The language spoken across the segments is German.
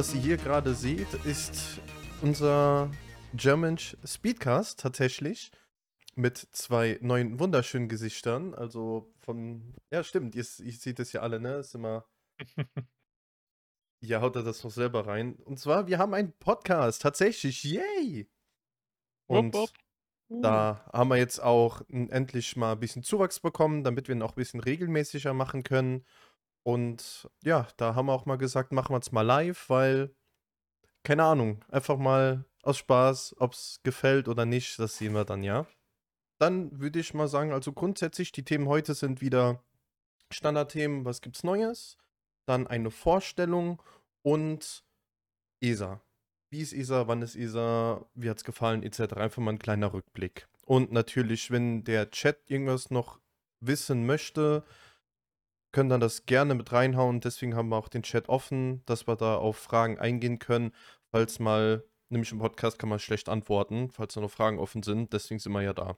was ihr hier gerade seht, ist unser German Speedcast tatsächlich mit zwei neuen wunderschönen Gesichtern. Also von, ja stimmt, ihr, ihr seht es ja alle, ne? Ist immer, ja haut er das noch selber rein. Und zwar, wir haben einen Podcast, tatsächlich, yay! Und wupp. Uh. da haben wir jetzt auch endlich mal ein bisschen Zuwachs bekommen, damit wir ihn auch ein bisschen regelmäßiger machen können. Und ja, da haben wir auch mal gesagt, machen wir es mal live, weil, keine Ahnung, einfach mal aus Spaß, ob es gefällt oder nicht, das sehen wir dann, ja. Dann würde ich mal sagen, also grundsätzlich, die Themen heute sind wieder Standardthemen, was gibt's Neues, dann eine Vorstellung und ESA. Wie ist ESA, wann ist ESA, wie hat's gefallen, etc. Einfach mal ein kleiner Rückblick. Und natürlich, wenn der Chat irgendwas noch wissen möchte, können dann das gerne mit reinhauen. Deswegen haben wir auch den Chat offen, dass wir da auf Fragen eingehen können. Falls mal, nämlich im Podcast kann man schlecht antworten, falls da noch Fragen offen sind. Deswegen sind wir ja da.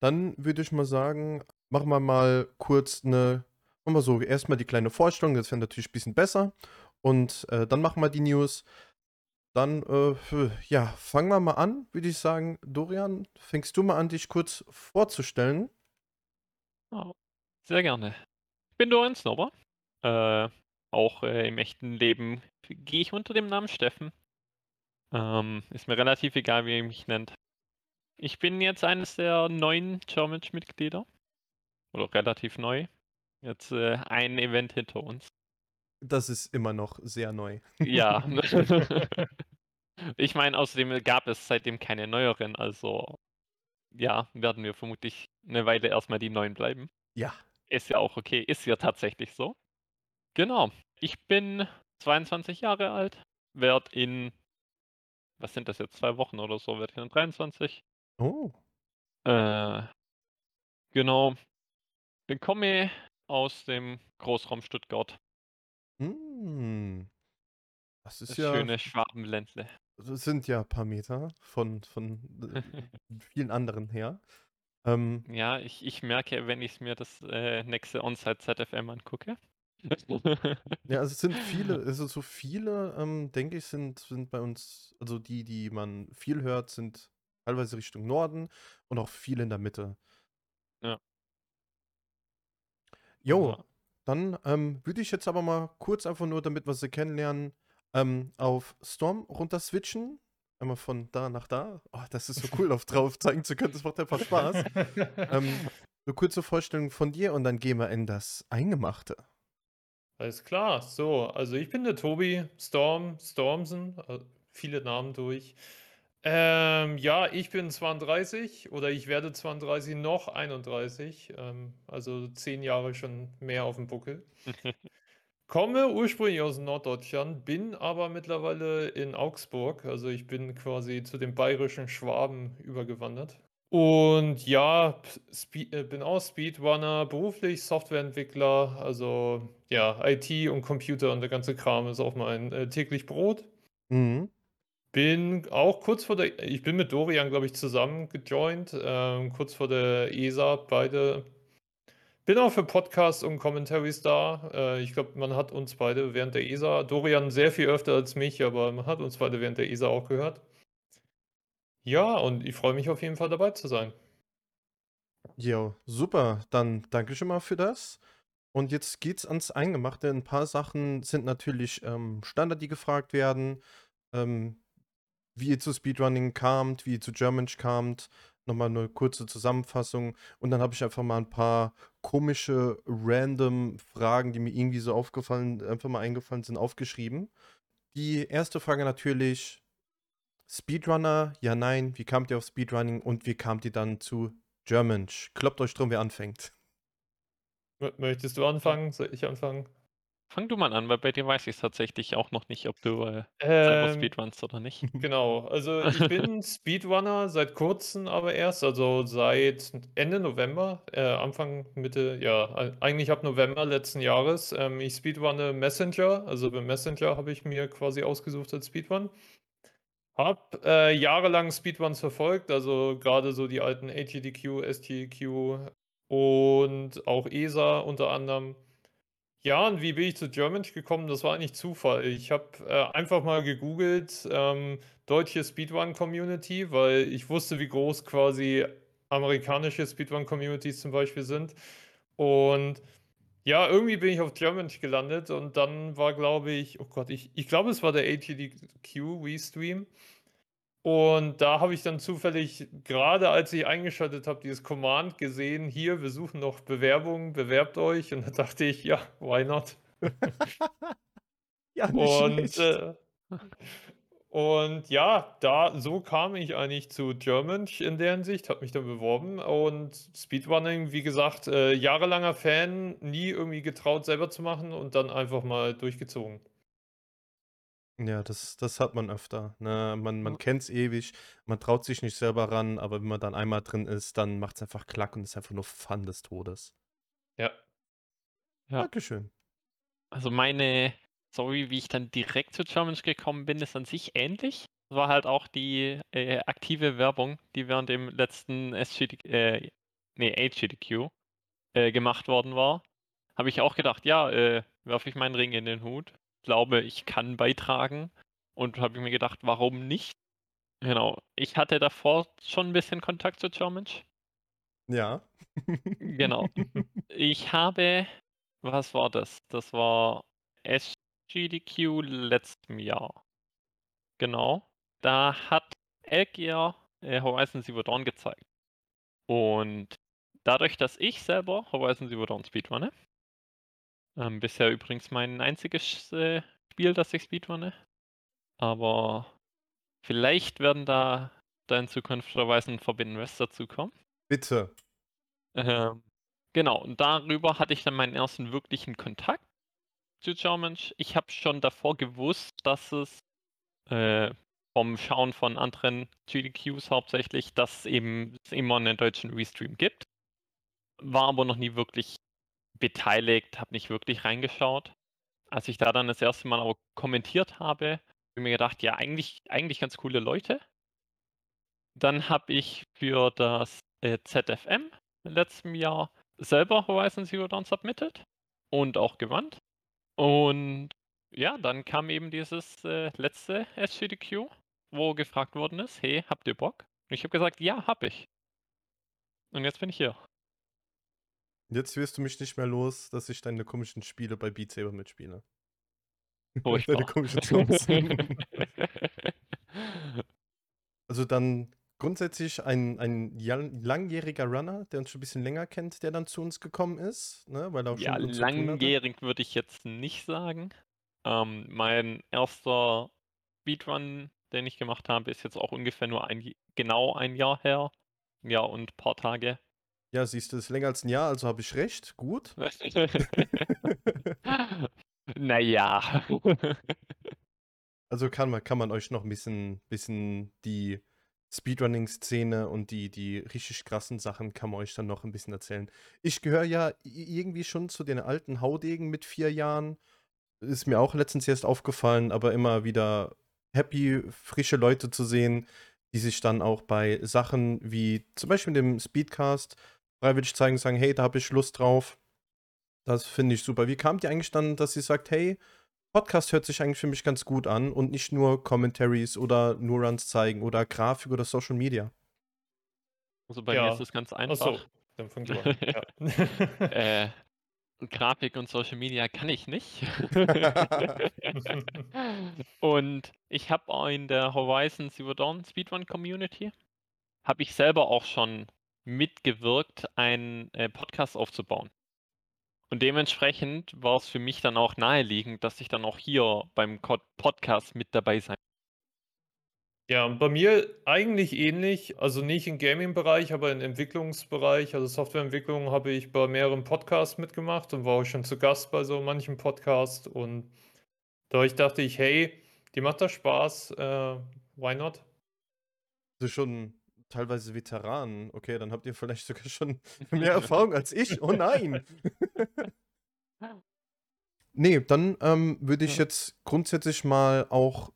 Dann würde ich mal sagen, machen wir mal kurz eine, machen wir so, erstmal die kleine Vorstellung, das wäre natürlich ein bisschen besser. Und äh, dann machen wir die News. Dann, äh, ja, fangen wir mal an, würde ich sagen. Dorian, fängst du mal an, dich kurz vorzustellen? Oh, sehr gerne. Ich bin Dorian Snowber. Äh, auch äh, im echten Leben gehe ich unter dem Namen Steffen. Ähm, ist mir relativ egal, wie ihr mich nennt. Ich bin jetzt eines der neuen Challenge-Mitglieder. Oder relativ neu. Jetzt äh, ein Event hinter uns. Das ist immer noch sehr neu. Ja. ich meine, außerdem gab es seitdem keine neueren, also ja, werden wir vermutlich eine Weile erstmal die neuen bleiben. Ja. Ist ja auch okay, ist ja tatsächlich so. Genau. Ich bin 22 Jahre alt, werde in, was sind das jetzt, zwei Wochen oder so, werde ich dann 23. Oh. Äh, genau. Ich komme aus dem Großraum Stuttgart. Hm. Das ist Das ja, schöne Schwabenländle. das sind ja ein paar Meter von, von vielen anderen her. Ähm, Ja, ich, ich merke, wenn ich mir das äh, nächste Onsite ZFM angucke. ja, also es sind viele, also so viele, ähm, denke ich, sind, sind bei uns, also die, die man viel hört, sind teilweise Richtung Norden und auch viele in der Mitte. Ja. Jo, Ja. dann ähm, würde ich jetzt aber mal kurz einfach nur, damit wir sie kennenlernen, ähm, auf Storm runter switchen. Einmal von da nach da. Oh, das ist so cool, auf drauf zeigen zu können. Das macht einfach Spaß. ähm, eine kurze Vorstellung von dir und dann gehen wir in das Eingemachte. Alles klar, so, also ich bin der Tobi Storm, Stormsen, äh, viele Namen durch. Ähm, ja, ich bin 32 oder ich werde 32 noch 31, ähm, also zehn Jahre schon mehr auf dem Buckel. Komme ursprünglich aus Norddeutschland, bin aber mittlerweile in Augsburg, also ich bin quasi zu den bayerischen Schwaben übergewandert. Und ja, Spe äh, bin auch Speedrunner, beruflich Softwareentwickler, also ja, IT und Computer und der ganze Kram ist auch mein äh, täglich Brot. Mhm. Bin auch kurz vor der, ich bin mit Dorian, glaube ich, zusammen gejoint, ähm, kurz vor der ESA, beide. Bin auch für Podcasts und Commentaries da. Äh, ich glaube, man hat uns beide während der ESA, Dorian sehr viel öfter als mich, aber man hat uns beide während der ESA auch gehört. Ja, und ich freue mich auf jeden Fall dabei zu sein. Jo, super. Dann danke schon mal für das. Und jetzt geht's ans Eingemachte. Ein paar Sachen sind natürlich ähm, Standard, die gefragt werden. Ähm, wie ihr zu Speedrunning kamt, wie ihr zu German kamt. Nochmal eine kurze Zusammenfassung. Und dann habe ich einfach mal ein paar komische, random Fragen, die mir irgendwie so aufgefallen, einfach mal eingefallen sind, aufgeschrieben. Die erste Frage natürlich: Speedrunner, ja, nein. Wie kamt ihr auf Speedrunning und wie kamt ihr dann zu German? Kloppt euch drum, wer anfängt. Möchtest du anfangen? Soll ich anfangen? Fang du mal an, weil bei dir weiß ich es tatsächlich auch noch nicht, ob du äh, selber Ähm, Speedrunst oder nicht. Genau, also ich bin Speedrunner seit kurzem aber erst, also seit Ende November, äh, Anfang, Mitte, ja, eigentlich ab November letzten Jahres. Ähm, ich speedrunne Messenger, also beim Messenger habe ich mir quasi ausgesucht als Speedrun. Hab äh, jahrelang Speedruns verfolgt, also gerade so die alten ATDQ, STQ und auch ESA unter anderem. Ja, und wie bin ich zu Germanch gekommen? Das war eigentlich Zufall. Ich habe äh, einfach mal gegoogelt, ähm, deutsche Speedrun-Community, weil ich wusste, wie groß quasi amerikanische Speedrun-Communities zum Beispiel sind. Und ja, irgendwie bin ich auf Germanch gelandet und dann war, glaube ich, oh Gott, ich, ich glaube, es war der ATDQ Restream. Und da habe ich dann zufällig, gerade als ich eingeschaltet habe, dieses Command gesehen, hier, wir suchen noch Bewerbungen, bewerbt euch. Und da dachte ich, ja, why not? Ja, nicht Und, äh, und ja, da, so kam ich eigentlich zu Germanch in der Hinsicht, habe mich dann beworben und Speedrunning, wie gesagt, äh, jahrelanger Fan, nie irgendwie getraut selber zu machen und dann einfach mal durchgezogen. Ja, das, das hat man öfter. Ne? Man, man Ja. kennt es ewig, man traut sich nicht selber ran, aber wenn man dann einmal drin ist, dann macht es einfach Klack und ist einfach nur Fun des Todes. Ja. Ja. Dankeschön. Also meine Story, wie ich dann direkt zu Germanch gekommen bin, ist an sich ähnlich. Das war halt auch die äh, aktive Werbung, die während dem letzten SGD, äh, nee, HGDQ äh, gemacht worden war. Habe ich auch gedacht, ja, äh, werfe ich meinen Ring in den Hut. Glaube, ich kann beitragen. Und habe ich mir gedacht, warum nicht? Genau. Ich hatte davor schon ein bisschen Kontakt zu Germanch. Ja. Genau. Ich habe, was war das? Das war SGDQ letztem Jahr. Genau. Da hat Elgier äh, Horizon Zero Dawn gezeigt. Und dadurch, dass ich selber Horizon Zero Dawn speedrunne, ähm, bisher übrigens mein einziges äh, Spiel, das ich speedrunne, aber vielleicht werden da, da in Zukunft Horizon Forbidden West dazukommen. Bitte. Ähm, genau, und darüber hatte ich dann meinen ersten wirklichen Kontakt zu Germanch. Ich habe schon davor gewusst, dass es äh, vom Schauen von anderen GDQs hauptsächlich, dass es eben es immer einen deutschen Restream gibt. War aber noch nie wirklich beteiligt, habe nicht wirklich reingeschaut. Als ich da dann das erste Mal aber kommentiert habe, habe ich mir gedacht, ja, eigentlich, eigentlich ganz coole Leute. Dann habe ich für das äh, ZFM im letzten Jahr selber Horizon Zero Dawn submitted und auch gewandt. Und ja, dann kam eben dieses äh, letzte SGDQ, wo gefragt worden ist, hey, habt ihr Bock? Und ich habe gesagt, ja, hab ich. Und jetzt bin ich hier. Jetzt wirst du mich nicht mehr los, dass ich deine komischen Spiele bei Beat Saber mitspiele. Furchtbar. deine komischen Songs. also dann grundsätzlich ein, ein langjähriger Runner, der uns schon ein bisschen länger kennt, der dann zu uns gekommen ist, ne? weil er auch schon ja, hatte. langjährig würde ich jetzt nicht sagen. Ähm, mein erster Speedrun, den ich gemacht habe, ist jetzt auch ungefähr nur ein, genau ein Jahr her. Jahr und ein paar Tage. Ja, siehst du, das ist länger als ein Jahr, also habe ich recht. Gut. naja. Also kann man, kann man euch noch ein bisschen, bisschen die Speedrunning-Szene und die, die richtig krassen Sachen kann man euch dann noch ein bisschen erzählen. Ich gehöre ja irgendwie schon zu den alten Haudegen mit vier Jahren. Ist mir auch letztens erst aufgefallen, aber immer wieder happy, frische Leute zu sehen, die sich dann auch bei Sachen wie zum Beispiel dem Speedcast freiwillig zeigen, sagen, hey, da habe ich Lust drauf. Das finde ich super. Wie kamt ihr eigentlich dann, dass ihr sagt, hey, Podcast hört sich eigentlich für mich ganz gut an und nicht nur Commentaries oder nur Runs zeigen oder Grafik oder Social Media. Also bei Ja. mir ist es ganz einfach. Achso, dann fang du an. Ja. Äh, Grafik und Social Media kann ich nicht. und ich habe in der Horizon Zero Dawn Speedrun Community, habe ich selber auch schon mitgewirkt, einen äh, Podcast aufzubauen. Und dementsprechend war es für mich dann auch naheliegend, dass ich dann auch hier beim Podcast mit dabei sein Ja, bei mir eigentlich ähnlich, also nicht im Gaming-Bereich, aber im Entwicklungsbereich. Also Softwareentwicklung habe ich bei mehreren Podcasts mitgemacht und war auch schon zu Gast bei so manchen Podcasts. Und dadurch dachte ich, hey, die macht das Spaß, äh, why not? Also schon teilweise Veteranen. Okay, dann habt ihr vielleicht sogar schon mehr Erfahrung als ich. Oh nein. nee, dann ähm, würde ich jetzt grundsätzlich mal auch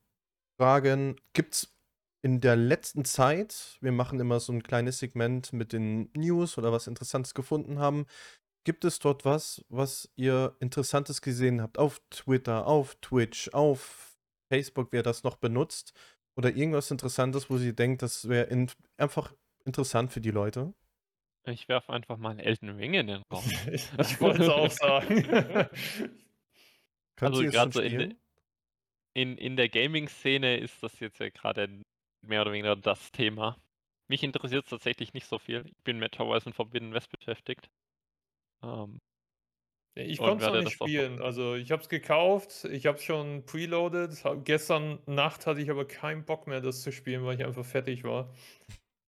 fragen, gibt es in der letzten Zeit, wir machen immer so ein kleines Segment mit den News oder was Interessantes gefunden haben, gibt es dort was, was ihr Interessantes gesehen habt? Auf Twitter, auf Twitch, auf Facebook, wer das noch benutzt? Oder irgendwas Interessantes, wo sie denkt, das wäre in, einfach interessant für die Leute? Ich werfe einfach mal Elden Ring in den Raum. ich ich wollte es auch sagen. Also gerade so in, in, in der Gaming-Szene ist das jetzt ja gerade mehr oder weniger das Thema. Mich interessiert es tatsächlich nicht so viel. Ich bin mit Horizon Forbidden West beschäftigt. Ähm, Ich konnte es noch nicht spielen. Also ich habe es gekauft, ich habe es schon preloaded. Ha- Gestern Nacht hatte ich aber keinen Bock mehr, das zu spielen, weil ich einfach fertig war.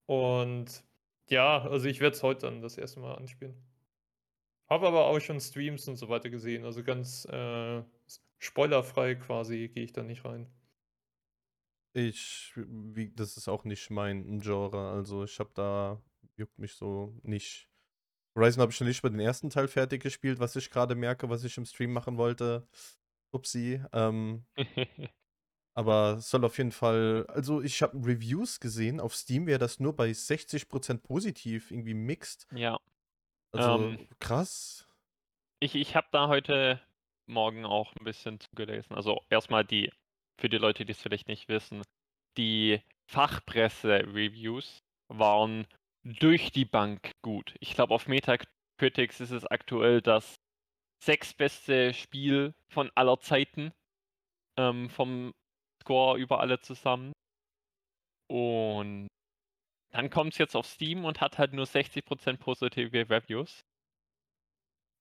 Und ja, also ich werde es heute dann das erste Mal anspielen. Habe aber auch schon Streams und so weiter gesehen. Also ganz äh, spoilerfrei quasi gehe ich da nicht rein. Ich, wie, das ist auch nicht mein Genre. Also ich habe da, juckt mich so nicht. Horizon habe ich schon nicht bei den ersten Teil fertig gespielt, was ich gerade merke, was ich im Stream machen wollte. Upsi. Ähm, aber soll auf jeden Fall, also ich habe Reviews gesehen, auf Steam wäre das nur bei 60% positiv, irgendwie mixed. ja. Also Ähm, krass. Ich, ich habe da heute Morgen auch ein bisschen zugelesen. Also erstmal die, für die Leute, die es vielleicht nicht wissen, die Fachpresse-Reviews waren durch die Bank gut. Ich glaube, auf Metacritics ist es aktuell das sechstbeste Spiel von aller Zeiten ähm, vom Score über alle zusammen. Und dann kommt es jetzt auf Steam und hat halt nur 60% positive Reviews.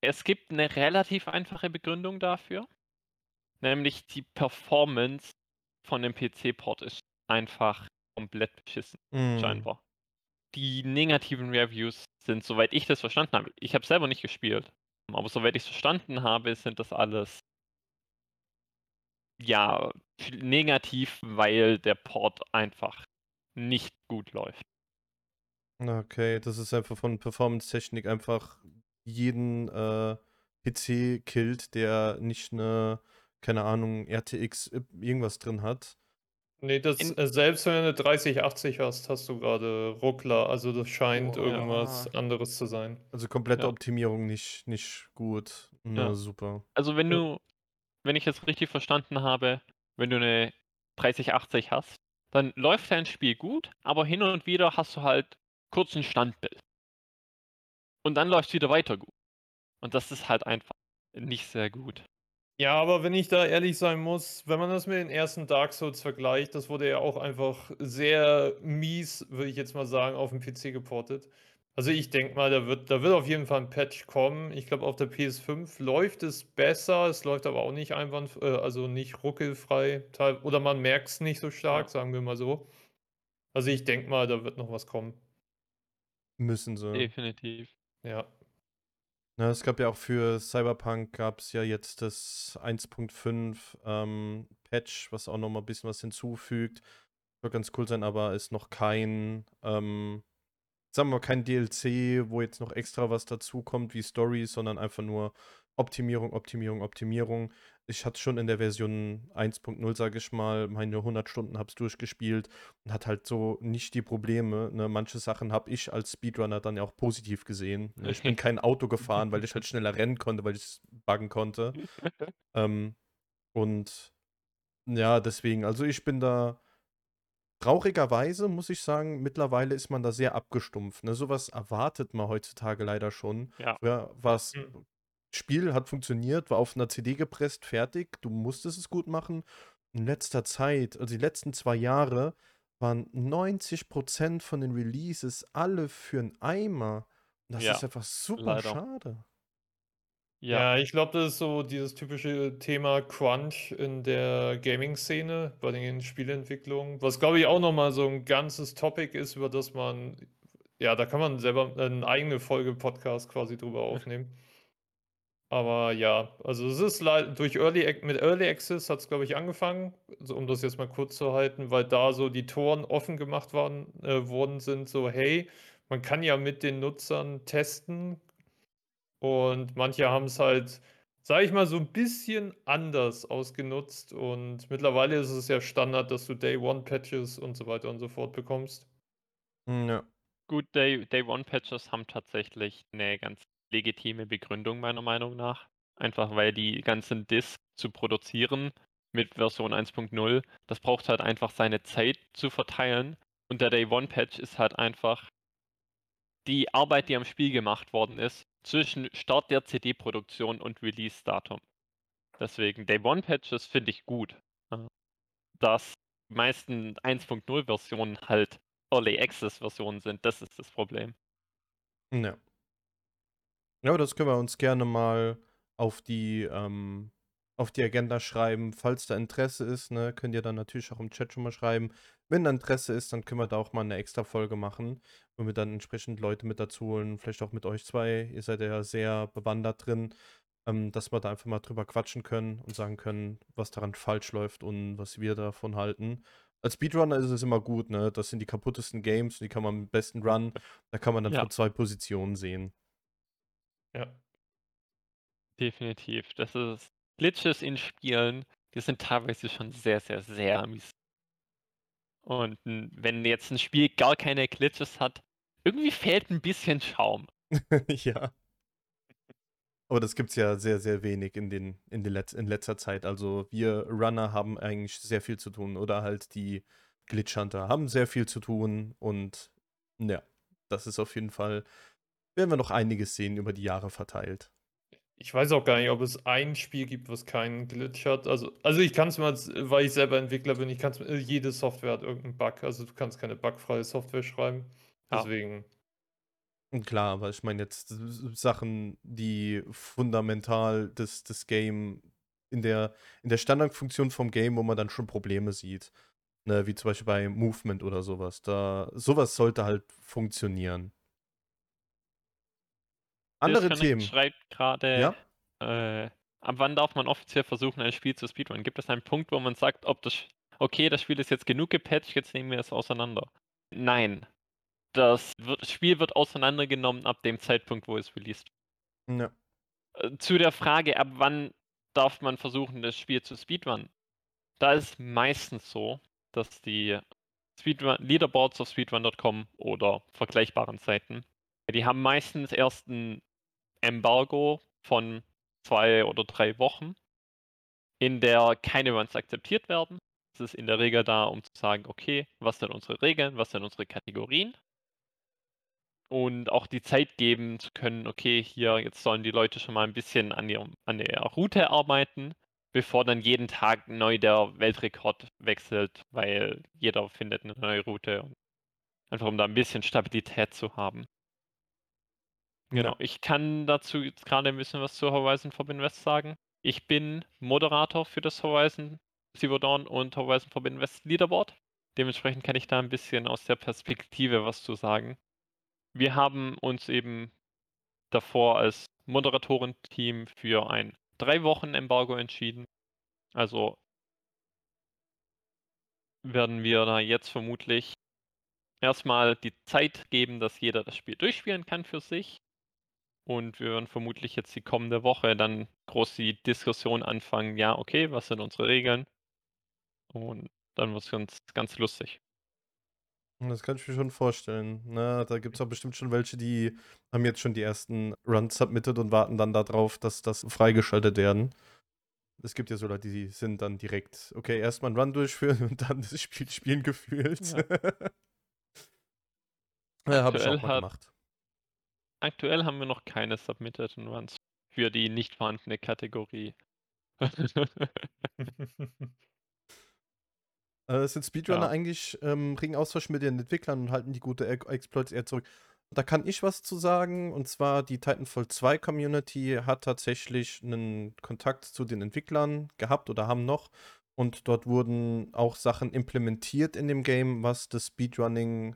Es gibt eine relativ einfache Begründung dafür, nämlich die Performance von dem PC-Port ist einfach komplett beschissen, Mm. scheinbar. Die negativen Reviews sind, soweit ich das verstanden habe, ich habe selber nicht gespielt, aber soweit ich es verstanden habe, sind das alles ja negativ, weil der Port einfach nicht gut läuft. Okay, das ist einfach von Performance-Technik einfach jeden äh, PC killt, der nicht eine, keine Ahnung, RTX irgendwas drin hat. Nee, das, In- äh, selbst wenn du eine 3080 hast, hast du gerade Ruckler. Also das scheint Oh, irgendwas ja. anderes zu sein. Also komplette Ja. Optimierung nicht, nicht gut. Na, Ja. super. Also wenn Ja. du, wenn ich es richtig verstanden habe, wenn du eine 3080 hast, dann läuft dein Spiel gut, aber hin und wieder hast du halt kurz ein Standbild. Und dann läuft es wieder weiter gut. Und das ist halt einfach nicht sehr gut. Ja, aber wenn ich da ehrlich sein muss, wenn man das mit den ersten Dark Souls vergleicht, das wurde ja auch einfach sehr mies, würde ich jetzt mal sagen, auf den PC geportet. Also ich denke mal, da wird, da wird auf jeden Fall ein Patch kommen. Ich glaube, auf der PS5 läuft es besser, es läuft aber auch nicht einwand, äh, also nicht ruckelfrei. Oder man merkt es nicht so stark, Ja. sagen wir mal so. Also ich denke mal, da wird noch was kommen. Müssen sie. Definitiv. Ja. Na, es gab ja auch für Cyberpunk gab es ja jetzt das 1.5 ähm, Patch, was auch nochmal ein bisschen was hinzufügt. Soll ganz cool sein, aber ist noch kein, ähm, sagen wir mal, kein DLC, wo jetzt noch extra was dazu kommt wie Stories, sondern einfach nur Optimierung, Optimierung, Optimierung. Ich hatte schon in der Version 1.0, sage ich mal, meine 100 Stunden hab's durchgespielt und hat halt so nicht die Probleme. Ne? Manche Sachen habe ich als Speedrunner dann ja auch positiv gesehen. Ne? Ich bin kein Auto gefahren, weil ich halt schneller rennen konnte, weil ich es buggen konnte. Ähm, und ja, deswegen, also ich bin da traurigerweise, muss ich sagen, mittlerweile ist man da sehr abgestumpft. Ne? Sowas erwartet man heutzutage leider schon. Ja. Früher war es Mhm. Spiel hat funktioniert, war auf einer CD gepresst, fertig. Du musstest es gut machen. In letzter Zeit, also die letzten zwei Jahre, waren 90% von den Releases alle für einen Eimer. Und das Ja, ist einfach super leider. schade. Ja, Ja, ich glaube, das ist so dieses typische Thema Crunch in der Gaming-Szene bei den Spieleentwicklungen, was glaube ich auch nochmal so ein ganzes Topic ist, über das man, ja, da kann man selber eine eigene Folge Podcast quasi drüber aufnehmen. Aber ja, also es ist durch Early mit Early Access hat es glaube ich angefangen, also um das jetzt mal kurz zu halten, weil da so die Toren offen gemacht waren, äh, worden sind, so hey, man kann ja mit den Nutzern testen, und manche haben es halt, sage ich mal, so ein bisschen anders ausgenutzt. Und mittlerweile ist es ja Standard, dass du Day-One-Patches und so weiter und so fort bekommst. Hm, Ja. gut, Day, Day One Patches haben tatsächlich eine ganz legitime Begründung meiner Meinung nach. Einfach weil die ganzen Discs zu produzieren mit Version 1.0, das braucht halt einfach seine Zeit zu verteilen. Und der Day One Patch ist halt einfach die Arbeit, die am Spiel gemacht worden ist, zwischen Start der CD-Produktion und Release-Datum. Deswegen Day One Patches finde ich gut. Dass die meisten 1.0-Versionen halt Early Access-Versionen sind, das ist das Problem. Ja. Ja, aber das können wir uns gerne mal auf die, ähm, auf die Agenda schreiben. Falls da Interesse ist, ne, könnt ihr dann natürlich auch im Chat schon mal schreiben. Wenn da Interesse ist, dann können wir da auch mal eine extra Folge machen, wo wir dann entsprechend Leute mit dazu holen, vielleicht auch mit euch zwei. Ihr seid ja sehr bewandert drin, ähm, dass wir da einfach mal drüber quatschen können und sagen können, was daran falsch läuft und was wir davon halten. Als Speedrunner ist es immer gut, ne? Das sind die kaputtesten Games, die kann man am besten run. Da kann man dann Ja. zwei Positionen sehen. Ja. Definitiv. Das ist Glitches in Spielen, die sind teilweise schon sehr, sehr, sehr mies. Und wenn jetzt ein Spiel gar keine Glitches hat, irgendwie fehlt ein bisschen Schaum. ja. Aber das gibt es ja sehr, sehr wenig in, den, in, den Letz-, in letzter Zeit. Also wir Runner haben eigentlich sehr viel zu tun. Oder halt die Glitch Hunter haben sehr viel zu tun. Und ja, das ist auf jeden Fall, werden wir noch einiges sehen über die Jahre verteilt. Ich weiß auch gar nicht, ob es ein Spiel gibt, was keinen Glitch hat. Also, also ich kann es mal, weil ich selber Entwickler bin, ich kann es, jede Software hat irgendeinen Bug. Also du kannst keine bugfreie Software schreiben. Ja. Deswegen, Und klar, aber ich meine jetzt Sachen, die fundamental das, das Game in der, in der Standardfunktion vom Game, wo man dann schon Probleme sieht. Ne, wie zum Beispiel bei Movement oder sowas. Da, sowas sollte halt funktionieren. Andere Themen. schreibt gerade, Ja? äh, ab wann darf man offiziell versuchen, ein Spiel zu speedrunnen? Gibt es einen Punkt, wo man sagt, ob das, okay, das Spiel ist jetzt genug gepatcht, jetzt nehmen wir es auseinander? Nein. Das wird, Spiel wird auseinandergenommen ab dem Zeitpunkt, wo es released Ja. Äh, zu der Frage, ab wann darf man versuchen, das Spiel zu speedrunnen? Da ist meistens so, dass die Speedrun Leaderboards auf speedrun.com oder vergleichbaren Seiten, die haben meistens erst ein Embargo von zwei oder drei Wochen, in der keine Runs akzeptiert werden. Es ist in der Regel da, um zu sagen, okay, was sind unsere Regeln, was sind unsere Kategorien und auch die Zeit geben zu können, okay, hier, jetzt sollen die Leute schon mal ein bisschen an, ihrem, an der Route arbeiten, bevor dann jeden Tag neu der Weltrekord wechselt, weil jeder findet eine neue Route. Einfach um da ein bisschen Stabilität zu haben. Genau, ich kann dazu jetzt gerade ein bisschen was zu Horizon Forbidden West sagen. Ich bin Moderator für das Horizon Zero Dawn und Horizon Forbidden West Leaderboard. Dementsprechend kann ich da ein bisschen aus der Perspektive was zu sagen. Wir haben uns eben davor als Moderatorenteam für ein drei Wochen Embargo entschieden. Also werden wir da jetzt vermutlich erstmal die Zeit geben, dass jeder das Spiel durchspielen kann für sich. Und wir werden vermutlich jetzt die kommende Woche dann groß die Diskussion anfangen, ja, okay, was sind unsere Regeln? Und dann wird es ganz, ganz lustig. Das kann ich mir schon vorstellen. Na, da gibt es auch bestimmt schon welche, die haben jetzt schon die ersten Runs submitted und warten dann darauf, dass das freigeschaltet werden. Es gibt ja so Leute, die sind dann direkt, okay, erstmal einen Run durchführen und dann das Spiel spielen gefühlt. Ja, habe ich auch mal gemacht. Aktuell haben wir noch keine Submitted Runs für die nicht vorhandene Kategorie. Äh, sind Speedrunner Ja. eigentlich ähm, regen Austausch mit den Entwicklern und halten die gute E- Exploits eher zurück? Da kann ich was zu sagen. Und zwar die Titanfall 2 Community hat tatsächlich einen Kontakt zu den Entwicklern gehabt oder haben noch. Und dort wurden auch Sachen implementiert in dem Game, was das Speedrunning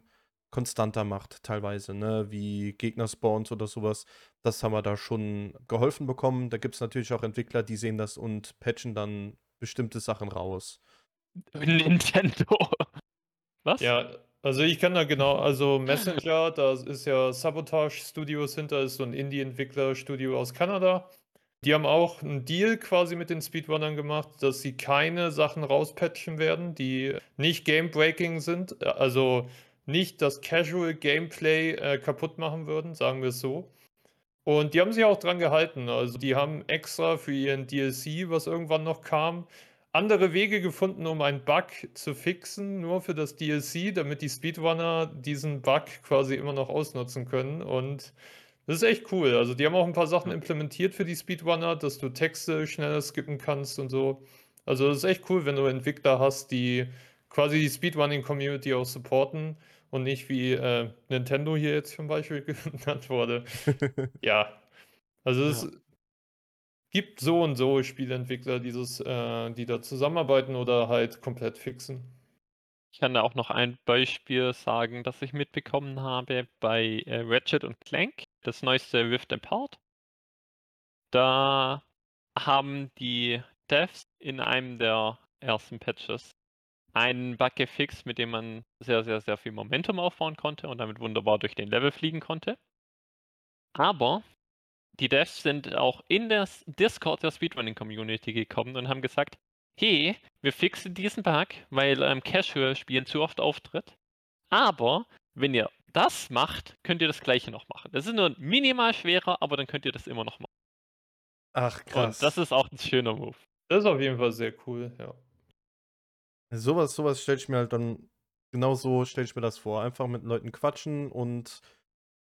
konstanter macht, teilweise, ne? Wie Gegner-Spawns oder sowas. Das haben wir da schon geholfen bekommen. Da gibt es natürlich auch Entwickler, die sehen das und patchen dann bestimmte Sachen raus. Nintendo. Was? Ja, also ich kann da genau, also Messenger, da ist ja Sabotage Studios hinter, ist so ein Indie-Entwickler-Studio aus Kanada. Die haben auch einen Deal quasi mit den Speedrunnern gemacht, dass sie keine Sachen rauspatchen werden, die nicht game-breaking sind, also nicht das Casual Gameplay äh, kaputt machen würden, sagen wir es so. Und die haben sich auch dran gehalten. Also die haben extra für ihren DLC, was irgendwann noch kam, andere Wege gefunden, um einen Bug zu fixen, nur für das DLC, damit die Speedrunner diesen Bug quasi immer noch ausnutzen können. Und das ist echt cool. Also die haben auch ein paar Sachen implementiert für die Speedrunner, dass du Texte schneller skippen kannst und so. Also das ist echt cool, wenn du Entwickler hast, die quasi die Speedrunning-Community auch supporten und nicht wie äh, Nintendo hier jetzt zum Beispiel genannt wurde. ja, also es Ja. gibt so und so Spieleentwickler, dieses, äh, die da zusammenarbeiten oder halt komplett fixen. Ich kann da auch noch ein Beispiel sagen, das ich mitbekommen habe bei äh, Ratchet und Clank, das neueste Rift Apart. Da haben die Devs in einem der ersten Patches einen Bug gefixt, mit dem man sehr, sehr, sehr viel Momentum aufbauen konnte und damit wunderbar durch den Level fliegen konnte. Aber die Devs sind auch in das Discord der Speedrunning Community gekommen und haben gesagt, hey, wir fixen diesen Bug, weil ähm, Casual-Spielen zu oft auftritt. Aber wenn ihr das macht, könnt ihr das gleiche noch machen. Das ist nur minimal schwerer, aber dann könnt ihr das immer noch machen. Ach, krass. Und das ist auch ein schöner Move. Das ist auf jeden Fall sehr cool, ja. Sowas, sowas stelle ich mir halt dann, genau so stelle ich mir das vor. Einfach mit Leuten quatschen und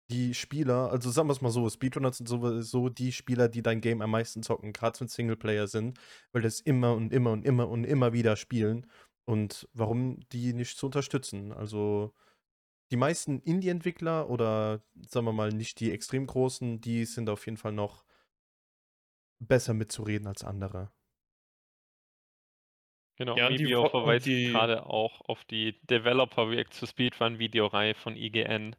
die Spieler, also sagen wir es mal so, Speedrunner sind sowieso die Spieler, die dein Game am meisten zocken, gerade wenn Singleplayer sind, weil das immer und immer und immer und immer wieder spielen. Und warum die nicht zu unterstützen? Also die meisten Indie-Entwickler oder sagen wir mal nicht die extrem großen, die sind auf jeden Fall noch besser mitzureden als andere. Genau, Ja, und die verweist die- gerade auch auf die Developer React to Speedrun Videoreihe von IGN.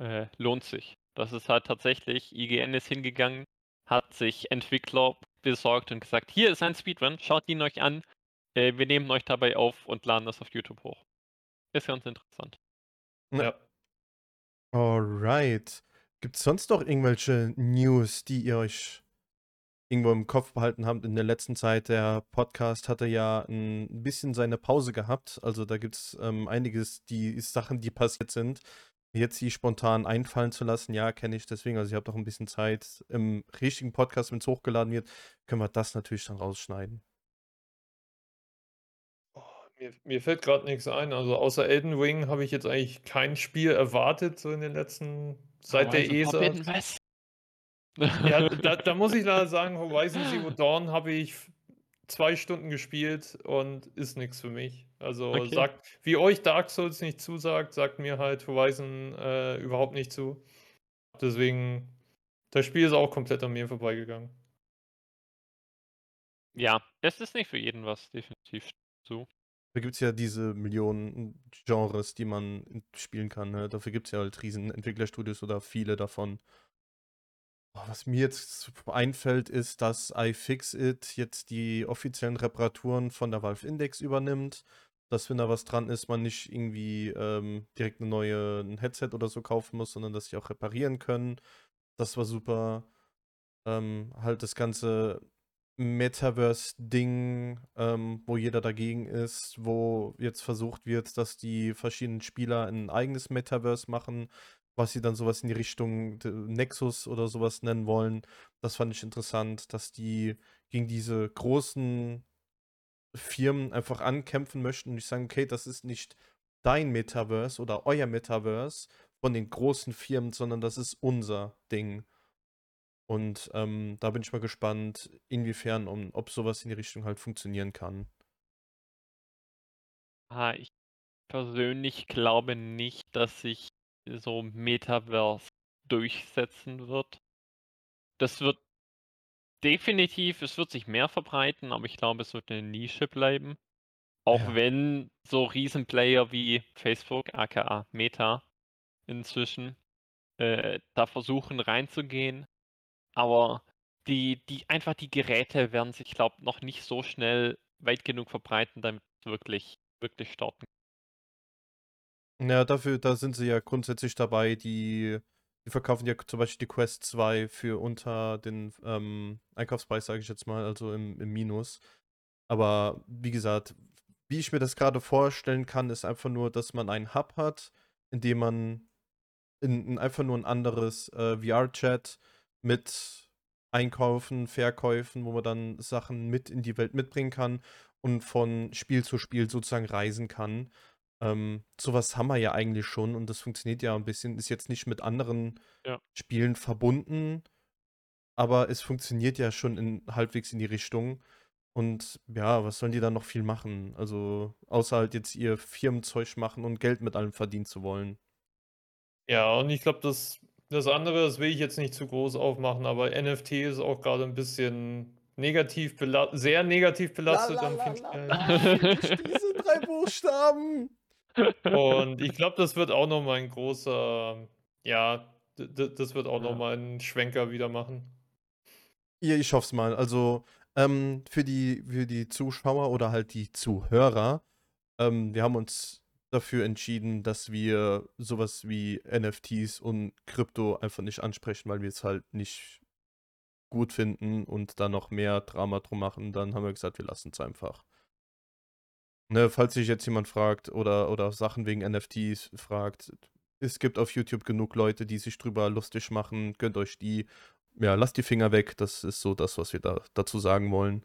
Äh, lohnt sich. Das ist halt tatsächlich, IGN ist hingegangen, hat sich Entwickler besorgt und gesagt, hier ist ein Speedrun, schaut ihn euch an, äh, wir nehmen euch dabei auf und laden das auf YouTube hoch. Ist ganz interessant. Ja. Alright. Gibt es sonst noch irgendwelche News, die ihr euch irgendwo im Kopf behalten habt in der letzten Zeit? Der Podcast hatte ja ein bisschen seine Pause gehabt. Also da gibt es ähm, einiges, die Sachen, die passiert sind. Jetzt die spontan einfallen zu lassen, ja, kenne ich deswegen. Also ich habe doch ein bisschen Zeit. Im richtigen Podcast, wenn es hochgeladen wird, können wir das natürlich dann rausschneiden. Oh, mir, mir fällt gerade nichts ein. Also außer Elden Ring habe ich jetzt eigentlich kein Spiel erwartet, so in den letzten, seit der Horizon ESA. Forbidden West. Ja, da, da muss ich leider sagen, Horizon Zero Dawn habe ich zwei Stunden gespielt und ist nichts für mich. Also Okay. sagt, wie euch Dark Souls nicht zusagt, sagt mir halt Horizon äh, überhaupt nicht zu. Deswegen, das Spiel ist auch komplett an mir vorbeigegangen. ja, es ist nicht für jeden was, definitiv so. Da gibt es ja diese Millionen Genres, die man spielen kann. Ne? Dafür gibt es ja halt riesen Entwicklerstudios oder viele davon. Was mir jetzt einfällt, ist, dass iFixit jetzt die offiziellen Reparaturen von der Valve Index übernimmt. Dass, wenn da was dran ist, man nicht irgendwie ähm, direkt eine neue ein Headset oder so kaufen muss, sondern dass sie auch reparieren können. Das war super. Ähm, halt das ganze Metaverse-Ding, ähm, wo jeder dagegen ist, wo jetzt versucht wird, dass die verschiedenen Spieler ein eigenes Metaverse machen, was sie dann sowas in die Richtung Nexus oder sowas nennen wollen. Das fand ich interessant, dass die gegen diese großen Firmen einfach ankämpfen möchten und nicht sagen, okay, das ist nicht dein Metaverse oder euer Metaverse von den großen Firmen, sondern das ist unser Ding. Und ähm, da bin ich mal gespannt, inwiefern, um, ob sowas in die Richtung halt funktionieren kann. Ah, ich persönlich glaube nicht, dass sich so Metaverse durchsetzen wird. Das wird definitiv, es wird sich mehr verbreiten, aber ich glaube, es wird eine Nische bleiben. Auch Ja. wenn so Riesenplayer wie Facebook, aka Meta, inzwischen äh, da versuchen reinzugehen. Aber die, die einfach die Geräte werden sich, glaube ich, noch nicht so schnell weit genug verbreiten, damit es wirklich, wirklich starten. Ja, dafür, da sind sie ja grundsätzlich dabei, die, die verkaufen ja zum Beispiel die Quest 2 für unter den ähm, Einkaufspreis, sage ich jetzt mal, also im, im Minus. Aber wie gesagt, wie ich mir das gerade vorstellen kann, ist einfach nur, dass man einen Hub hat, in dem man in, in einfach nur ein anderes äh, VR-Chat mit Einkaufen, Verkäufen, wo man dann Sachen mit in die Welt mitbringen kann und von Spiel zu Spiel sozusagen reisen kann. Ähm, sowas haben wir ja eigentlich schon und das funktioniert ja ein bisschen, ist jetzt nicht mit anderen Ja. Spielen verbunden, aber es funktioniert ja schon in, halbwegs in die Richtung. Und ja, was sollen die dann noch viel machen? Also, außer halt jetzt ihr Firmenzeug machen und Geld mit allem verdienen zu wollen. Ja, und ich glaube, das, das andere, das will ich jetzt nicht zu groß aufmachen, aber NFT ist auch gerade ein bisschen negativ belastet, sehr negativ belastet. am finanziellen- Nicht diese drei Buchstaben. Und ich glaube, das wird auch nochmal ein großer, ja, das wird auch Ja. nochmal einen Schwenker wieder machen. Ja, ich hoffe es mal. Also, ähm, für die, für die Zuschauer oder halt die Zuhörer, ähm, wir haben uns dafür entschieden, dass wir sowas wie NFTs und Krypto einfach nicht ansprechen, weil wir es halt nicht gut finden und da noch mehr Drama drum machen. Dann haben wir gesagt, wir lassen es einfach. Ne, falls sich jetzt jemand fragt oder, oder Sachen wegen NFTs fragt, es gibt auf YouTube genug Leute, die sich drüber lustig machen. Gönnt euch die. Ja, lasst die Finger weg. Das ist so das, was wir da dazu sagen wollen.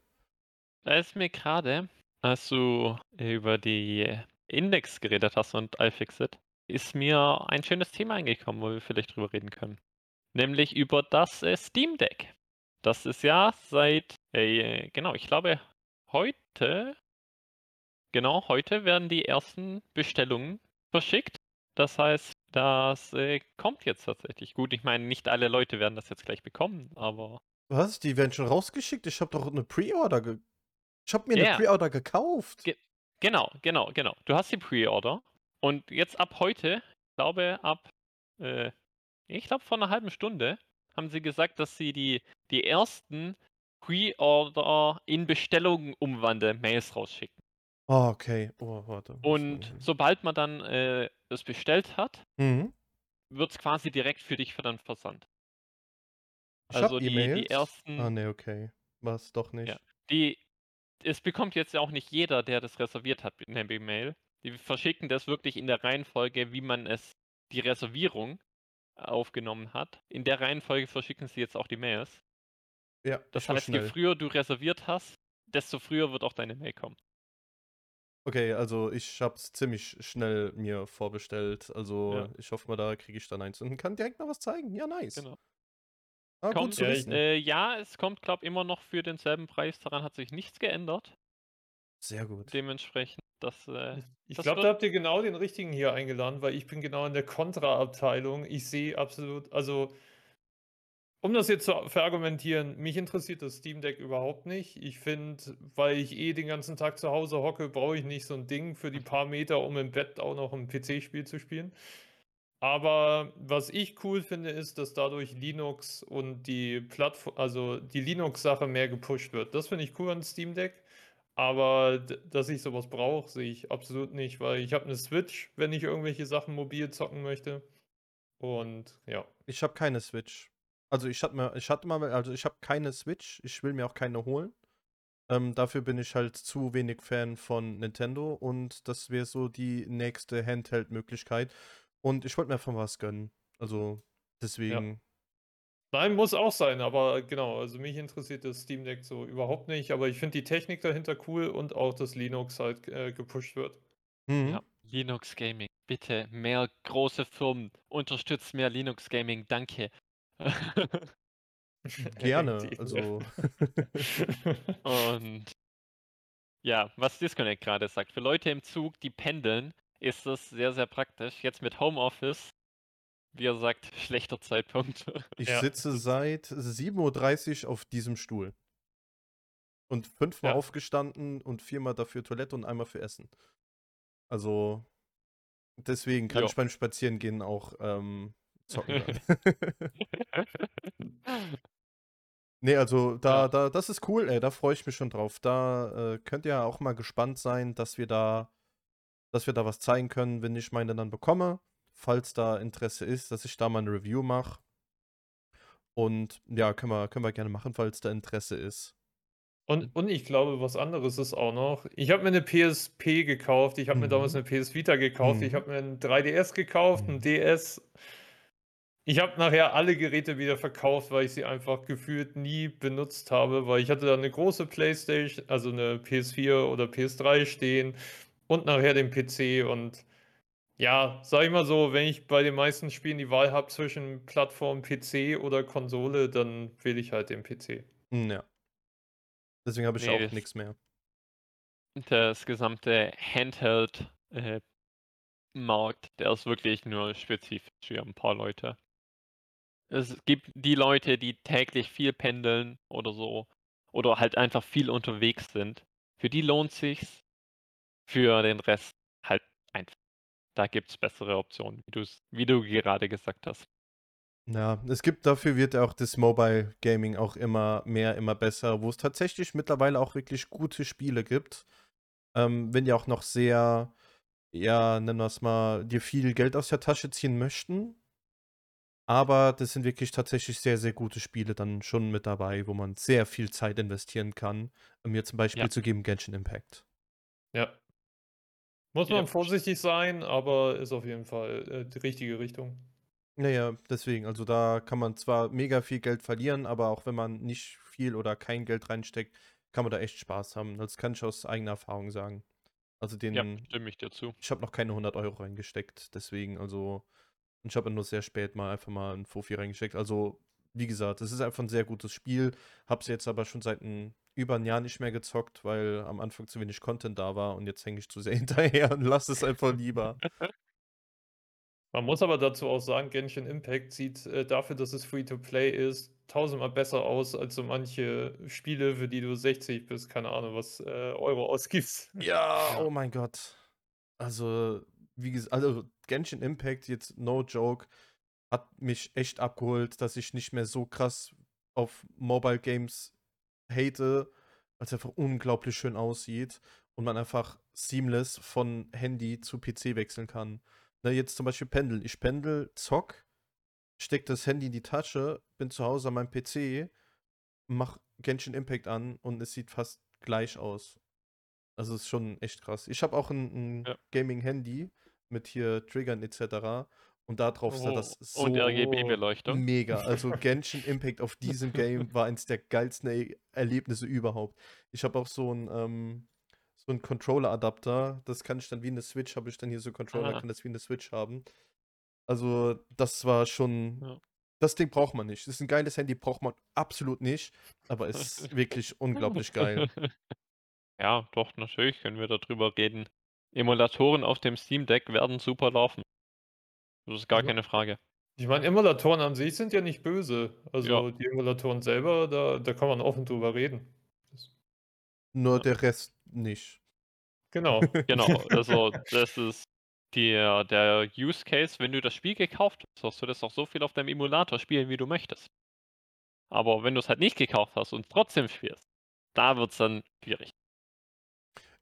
Da ist mir gerade, als du über die Index geredet hast und iFixit, ist mir ein schönes Thema eingekommen, wo wir vielleicht drüber reden können. Nämlich über das Steam Deck. Das ist ja seit, äh, genau, ich glaube, heute, genau, heute werden die ersten Bestellungen verschickt. Das heißt, das äh, kommt jetzt tatsächlich. Gut, ich meine, nicht alle Leute werden das jetzt gleich bekommen, aber Was? Die werden schon rausgeschickt? Ich habe doch eine Pre-Order ge Ich habe mir Ja. eine Pre-Order gekauft. Ge- Genau, genau, genau. Du hast die Pre-Order und jetzt ab heute, ich glaube ab, äh, ich glaube vor einer halben Stunde, haben sie gesagt, dass sie die, die ersten Pre-Order in Bestellungen umwandeln, Mails rausschicken. Oh, okay. Oh, warte. Und man- sobald man dann äh, es bestellt hat, Mhm. wird es quasi direkt für dich dann versandt. Also die, die ersten, Ah, ne, okay. Was doch nicht. Ja. die, es bekommt jetzt ja auch nicht jeder, der das reserviert hat, eine E-Mail. Die verschicken das wirklich in der Reihenfolge, wie man es, die Reservierung aufgenommen hat. In der Reihenfolge verschicken sie jetzt auch die Mails. Ja, Das ich war heißt, je schnell. früher du reserviert hast, desto früher wird auch deine Mail kommen. Okay, also ich hab's ziemlich schnell mir vorbestellt. Also Ja. ich hoffe mal, da kriege ich dann eins und kann direkt mal was zeigen. Ja, nice. Genau. Ah, gut Kommt, äh, ja, es kommt, glaube ich, immer noch für denselben Preis. Daran hat sich nichts geändert. Sehr gut. Dementsprechend, das, äh, Ich glaube, wird- da habt ihr genau den richtigen hier eingeladen, weil ich bin genau in der Kontra-Abteilung. Ich sehe absolut, also um das jetzt zu verargumentieren, mich interessiert das Steam Deck überhaupt nicht. Ich finde, weil ich eh den ganzen Tag zu Hause hocke, brauche ich nicht so ein Ding für die paar Meter, um im Bett auch noch ein PC-Spiel zu spielen. Aber was ich cool finde, ist, dass dadurch Linux und die Plattform, also die Linux-Sache mehr gepusht wird. Das finde ich cool an Steam Deck. Aber dass ich sowas brauche, sehe ich absolut nicht, weil ich habe eine Switch, wenn ich irgendwelche Sachen mobil zocken möchte. Und ja. Ich habe keine Switch. Also ich hatte mal, ich hatte mal, also ich habe keine Switch. Ich will mir auch keine holen. Ähm, dafür bin ich halt zu wenig Fan von Nintendo und das wäre so die nächste Handheld-Möglichkeit. Und ich wollte mir einfach was gönnen. Also deswegen. Nein, muss auch sein, aber genau, also mich interessiert das Steam Deck so überhaupt nicht, aber ich finde die Technik dahinter cool und auch, dass Linux halt äh, gepusht wird. Mhm. ja, Linux Gaming. Bitte mehr große Firmen. Unterstützt mehr Linux Gaming. Danke. Gerne. Also. Und ja, was Disconnect gerade sagt, für Leute im Zug, die pendeln, ist das sehr, sehr praktisch. Jetzt mit Homeoffice, wie er sagt, schlechter Zeitpunkt. Ich Ja, sitze seit 7.30 Uhr auf diesem Stuhl. Und fünfmal Ja. aufgestanden und viermal dafür Toilette und einmal für Essen. Also, deswegen kann Jo. ich beim Spazierengehen auch ähm, zocken. Dann. nee, also da, Ja. da, das ist cool, ey, da freue ich mich schon drauf. Da äh, könnt ihr auch mal gespannt sein, dass wir da, dass wir da was zeigen können, wenn ich meine dann bekomme. Falls da Interesse ist, dass ich da mal eine Review mache. Und ja, können wir, können wir gerne machen, falls da Interesse ist. Und, und ich glaube, was anderes ist auch noch. Ich habe mir eine PSP gekauft, ich habe mir damals Mhm. eine PS Vita gekauft, ich Mhm. habe mir ein 3DS gekauft, ein Mhm. DS. Ich habe nachher alle Geräte wieder verkauft, weil ich sie einfach gefühlt nie benutzt habe, weil ich hatte da 'ne große Playstation, also 'ne PS4 oder PS3 stehen und nachher den PC und ja, sage ich mal so, wenn ich bei den meisten Spielen die Wahl habe zwischen Plattform PC oder Konsole, dann wähle ich halt den PC. Hm, ja. Deswegen habe ich Ne, auch nix mehr. das gesamte Handheld, äh, Markt, der ist wirklich nur spezifisch für 'n paar Leute. Es gibt die Leute, die täglich viel pendeln oder so oder halt einfach viel unterwegs sind. Für die lohnt sich's. Für den Rest halt einfach. Da gibt's bessere Optionen, wie wie du gerade gesagt hast. Ja, es gibt dafür wird auch das Mobile Gaming auch immer mehr, immer besser, wo es tatsächlich mittlerweile auch wirklich gute Spiele gibt. Ähm, wenn die auch noch sehr, ja, nennen wir's mal, dir viel Geld aus der Tasche ziehen möchten. Aber das sind wirklich tatsächlich sehr, sehr gute Spiele dann schon mit dabei, wo man sehr viel Zeit investieren kann. Um mir zum Beispiel Ja. zu geben, Genshin Impact. Ja. Muss Ja, man verst vorsichtig sein, aber ist auf jeden Fall, äh, die richtige Richtung. Ja, ja, deswegen. Also, da kann man zwar mega viel Geld verlieren, aber auch wenn man nicht viel oder kein Geld reinsteckt, kann man da echt Spaß haben. Das kann ich aus eigener Erfahrung sagen. Also, Ja, den stimme ich dir zu. ich habe noch keine 100 € reingesteckt, deswegen, also und ich habe nur sehr spät mal einfach mal 'n Fuffi reingesteckt. Also, wie gesagt, das ist einfach 'n sehr gutes Spiel. Habe es jetzt aber schon seit 'n über 'n Jahr nicht mehr gezockt, weil am Anfang zu wenig Content da war und jetzt hänge ich zu sehr hinterher und lasse es einfach lieber. Man muss aber dazu auch sagen, Genshin Impact sieht, äh, dafür, dass es Free to Play ist, tausendmal besser aus als so manche Spiele, für die du 60 bis, keine Ahnung was, äh, Euro ausgibst. Ja. oh mein Gott. Also, wie ges also, Genshin Impact, jetzt no joke, hat mich echt abgeholt, dass ich nicht mehr so krass auf Mobile Games hate, weil's einfach unglaublich schön aussieht und man einfach seamless von Handy zu PC wechseln kann. Ne, jetzt zum Beispiel pendeln. Ich pendle, zocke, stecke das Handy in die Tasche, bin zu Hause an meinem PC, mache Genshin Impact an und es sieht fast gleich aus. Also, ist schon echt krass. Ich habe auch 'n 'n Ja. Gaming-Handy mit hier Triggern et cetera und da drauf sah Oh, das und so RGB-Beleuchtung? mega. Also, Genshin Impact auf diesem Game war eins der geilsten E Erlebnisse überhaupt. Ich habe auch so 'n, ähm so 'n Controller-Adapter, das kann ich dann wie 'ne Switch habe ich dann hier so Controller, Ah. kann das wie 'ne Switch haben. Also, das war schon Ja. das Ding braucht man nicht. Ist 'n geiles Handy, braucht man absolut nicht, aber ist wirklich unglaublich geil. Ja, doch, natürlich können wir da drüber reden. Emulatoren auf dem Steam Deck werden super laufen. Das ist gar Ich mei keine Frage. ich meine, Emulatoren an sich sind ja nicht böse. Ja. Also, die Emulatoren selber, da da kann man offen drüber reden. Das Nur Ja. der Rest nicht. Genau. Genau, also, das ist der der Use Case, wenn du das Spiel gekauft hast, sollst du das auch so viel auf deinem Emulator spielen, wie du möchtest. Aber wenn du's halt nicht gekauft hast und trotzdem spielst, da wird's dann schwierig.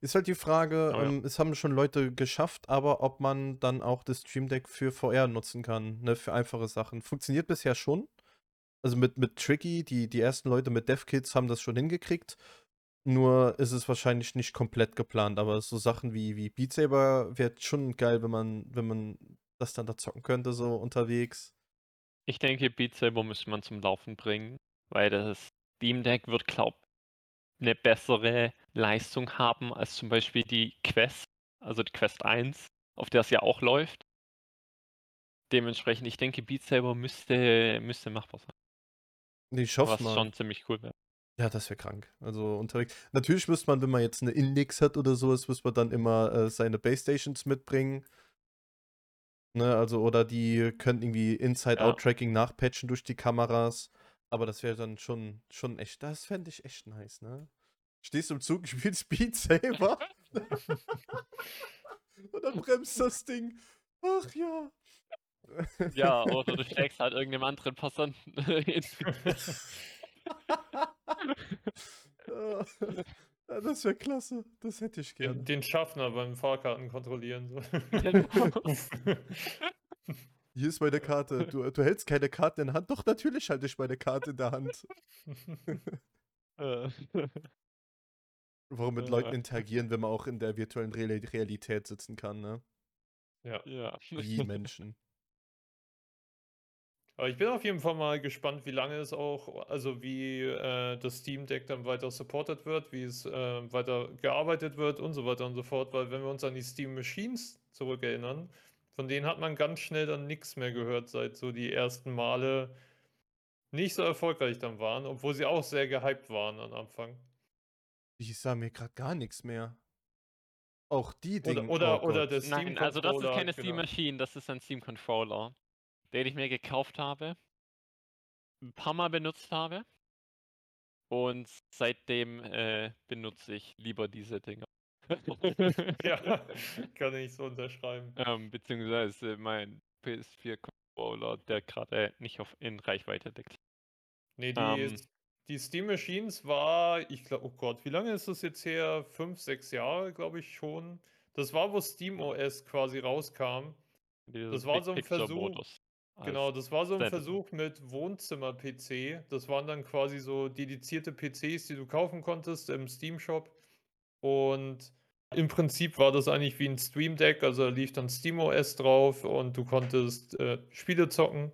Ist halt die Frage, Aber ja. ähm, es haben schon Leute geschafft, aber ob man dann auch das Stream Deck für VR nutzen kann, ne, für einfache Sachen. Funktioniert bisher schon. Also, mit mit Tricky, die die ersten Leute mit DevKits haben das schon hingekriegt. Nur ist es wahrscheinlich nicht komplett geplant, aber so Sachen wie wie Beat Saber wäre schon geil, wenn man wenn man das dann da zocken könnte so unterwegs. Ich denke, Beat Saber müsste man zum Laufen bringen, weil das Steam Deck wird, glaube 'ne bessere Leistung haben als zum Beispiel die Quest, also die Quest 1, auf der es ja auch läuft. Dementsprechend, ich denke, Beat Saber müsste müsste machbar sein. Ich hoffe Was mal. schon ziemlich cool wäre. Ja, das wäre krank. Also, unterwegs natürlich müsste man, wenn man jetzt 'ne Index hat oder so was, müsste man dann immer, äh, seine Base Stations mitbringen. Ne, also oder die können irgendwie Ja. Inside-Out-Tracking nachpatchen durch die Kameras, aber das wäre dann schon schon echt das fände ich echt nice, ne? Stehst im Zug, spielst Beat Saber und dann bremst das Ding. Ach ja. Ja, oder du schlägst halt irgend 'nem anderen Passanten ins Ja. Das wäre klasse. Das hätte ich Den gerne. den Schaffner beim Fahrkarten kontrollieren, so. Hier ist meine Karte. Du du hältst keine Karte in der Hand. Doch, natürlich halte ich meine Karte in der Hand. Äh. Warum mit Leuten Äh. interagieren, wenn man auch in der virtuellen Reali Realität sitzen kann, ne? Ja. Ja. Wie Menschen. Aber ich bin auf jeden Fall mal gespannt, wie lange es auch also, wie, äh, das Steam Deck dann weiter supported wird, wie es, äh, weiter gearbeitet wird und so weiter und so fort. Weil wenn wir uns an die Steam Machines zurückerinnern, von denen hat man ganz schnell dann nix mehr gehört, seit so die ersten Male nicht so erfolgreich dann waren, obwohl sie auch sehr gehypt waren am Anfang. Ich sah mir grad gar nix mehr. Auch die Oder Ding oder oh oder der Steam Nein, also das ist keine Steam. Machine, das ist ein Steam Controller, den ich mir gekauft habe 'n paar Mal benutzt habe. Und seitdem, äh, benutze ich lieber diese Dinger. Ja, kann ich so unterschreiben. Ähm, beziehungsweise mein PS4 Controller, der grade nicht auf in Reichweite liegt. Ne, die Ähm S die Steam Machines war ich glau oh Gott, wie lange ist das jetzt her? 5, 6 Jahre, glaube ich schon. Das war, wo SteamOS quasi rauskam. Das war so 'n Picture Versuch genau, das war so 'n Standalone. Versuch mit Wohnzimmer-PC. Das waren dann quasi so dedizierte PCs, die du kaufen konntest im Steam Shop. Und im Prinzip war das eigentlich wie 'n Stream Deck, also da lief dann SteamOS drauf und du konntest, äh, Spiele zocken.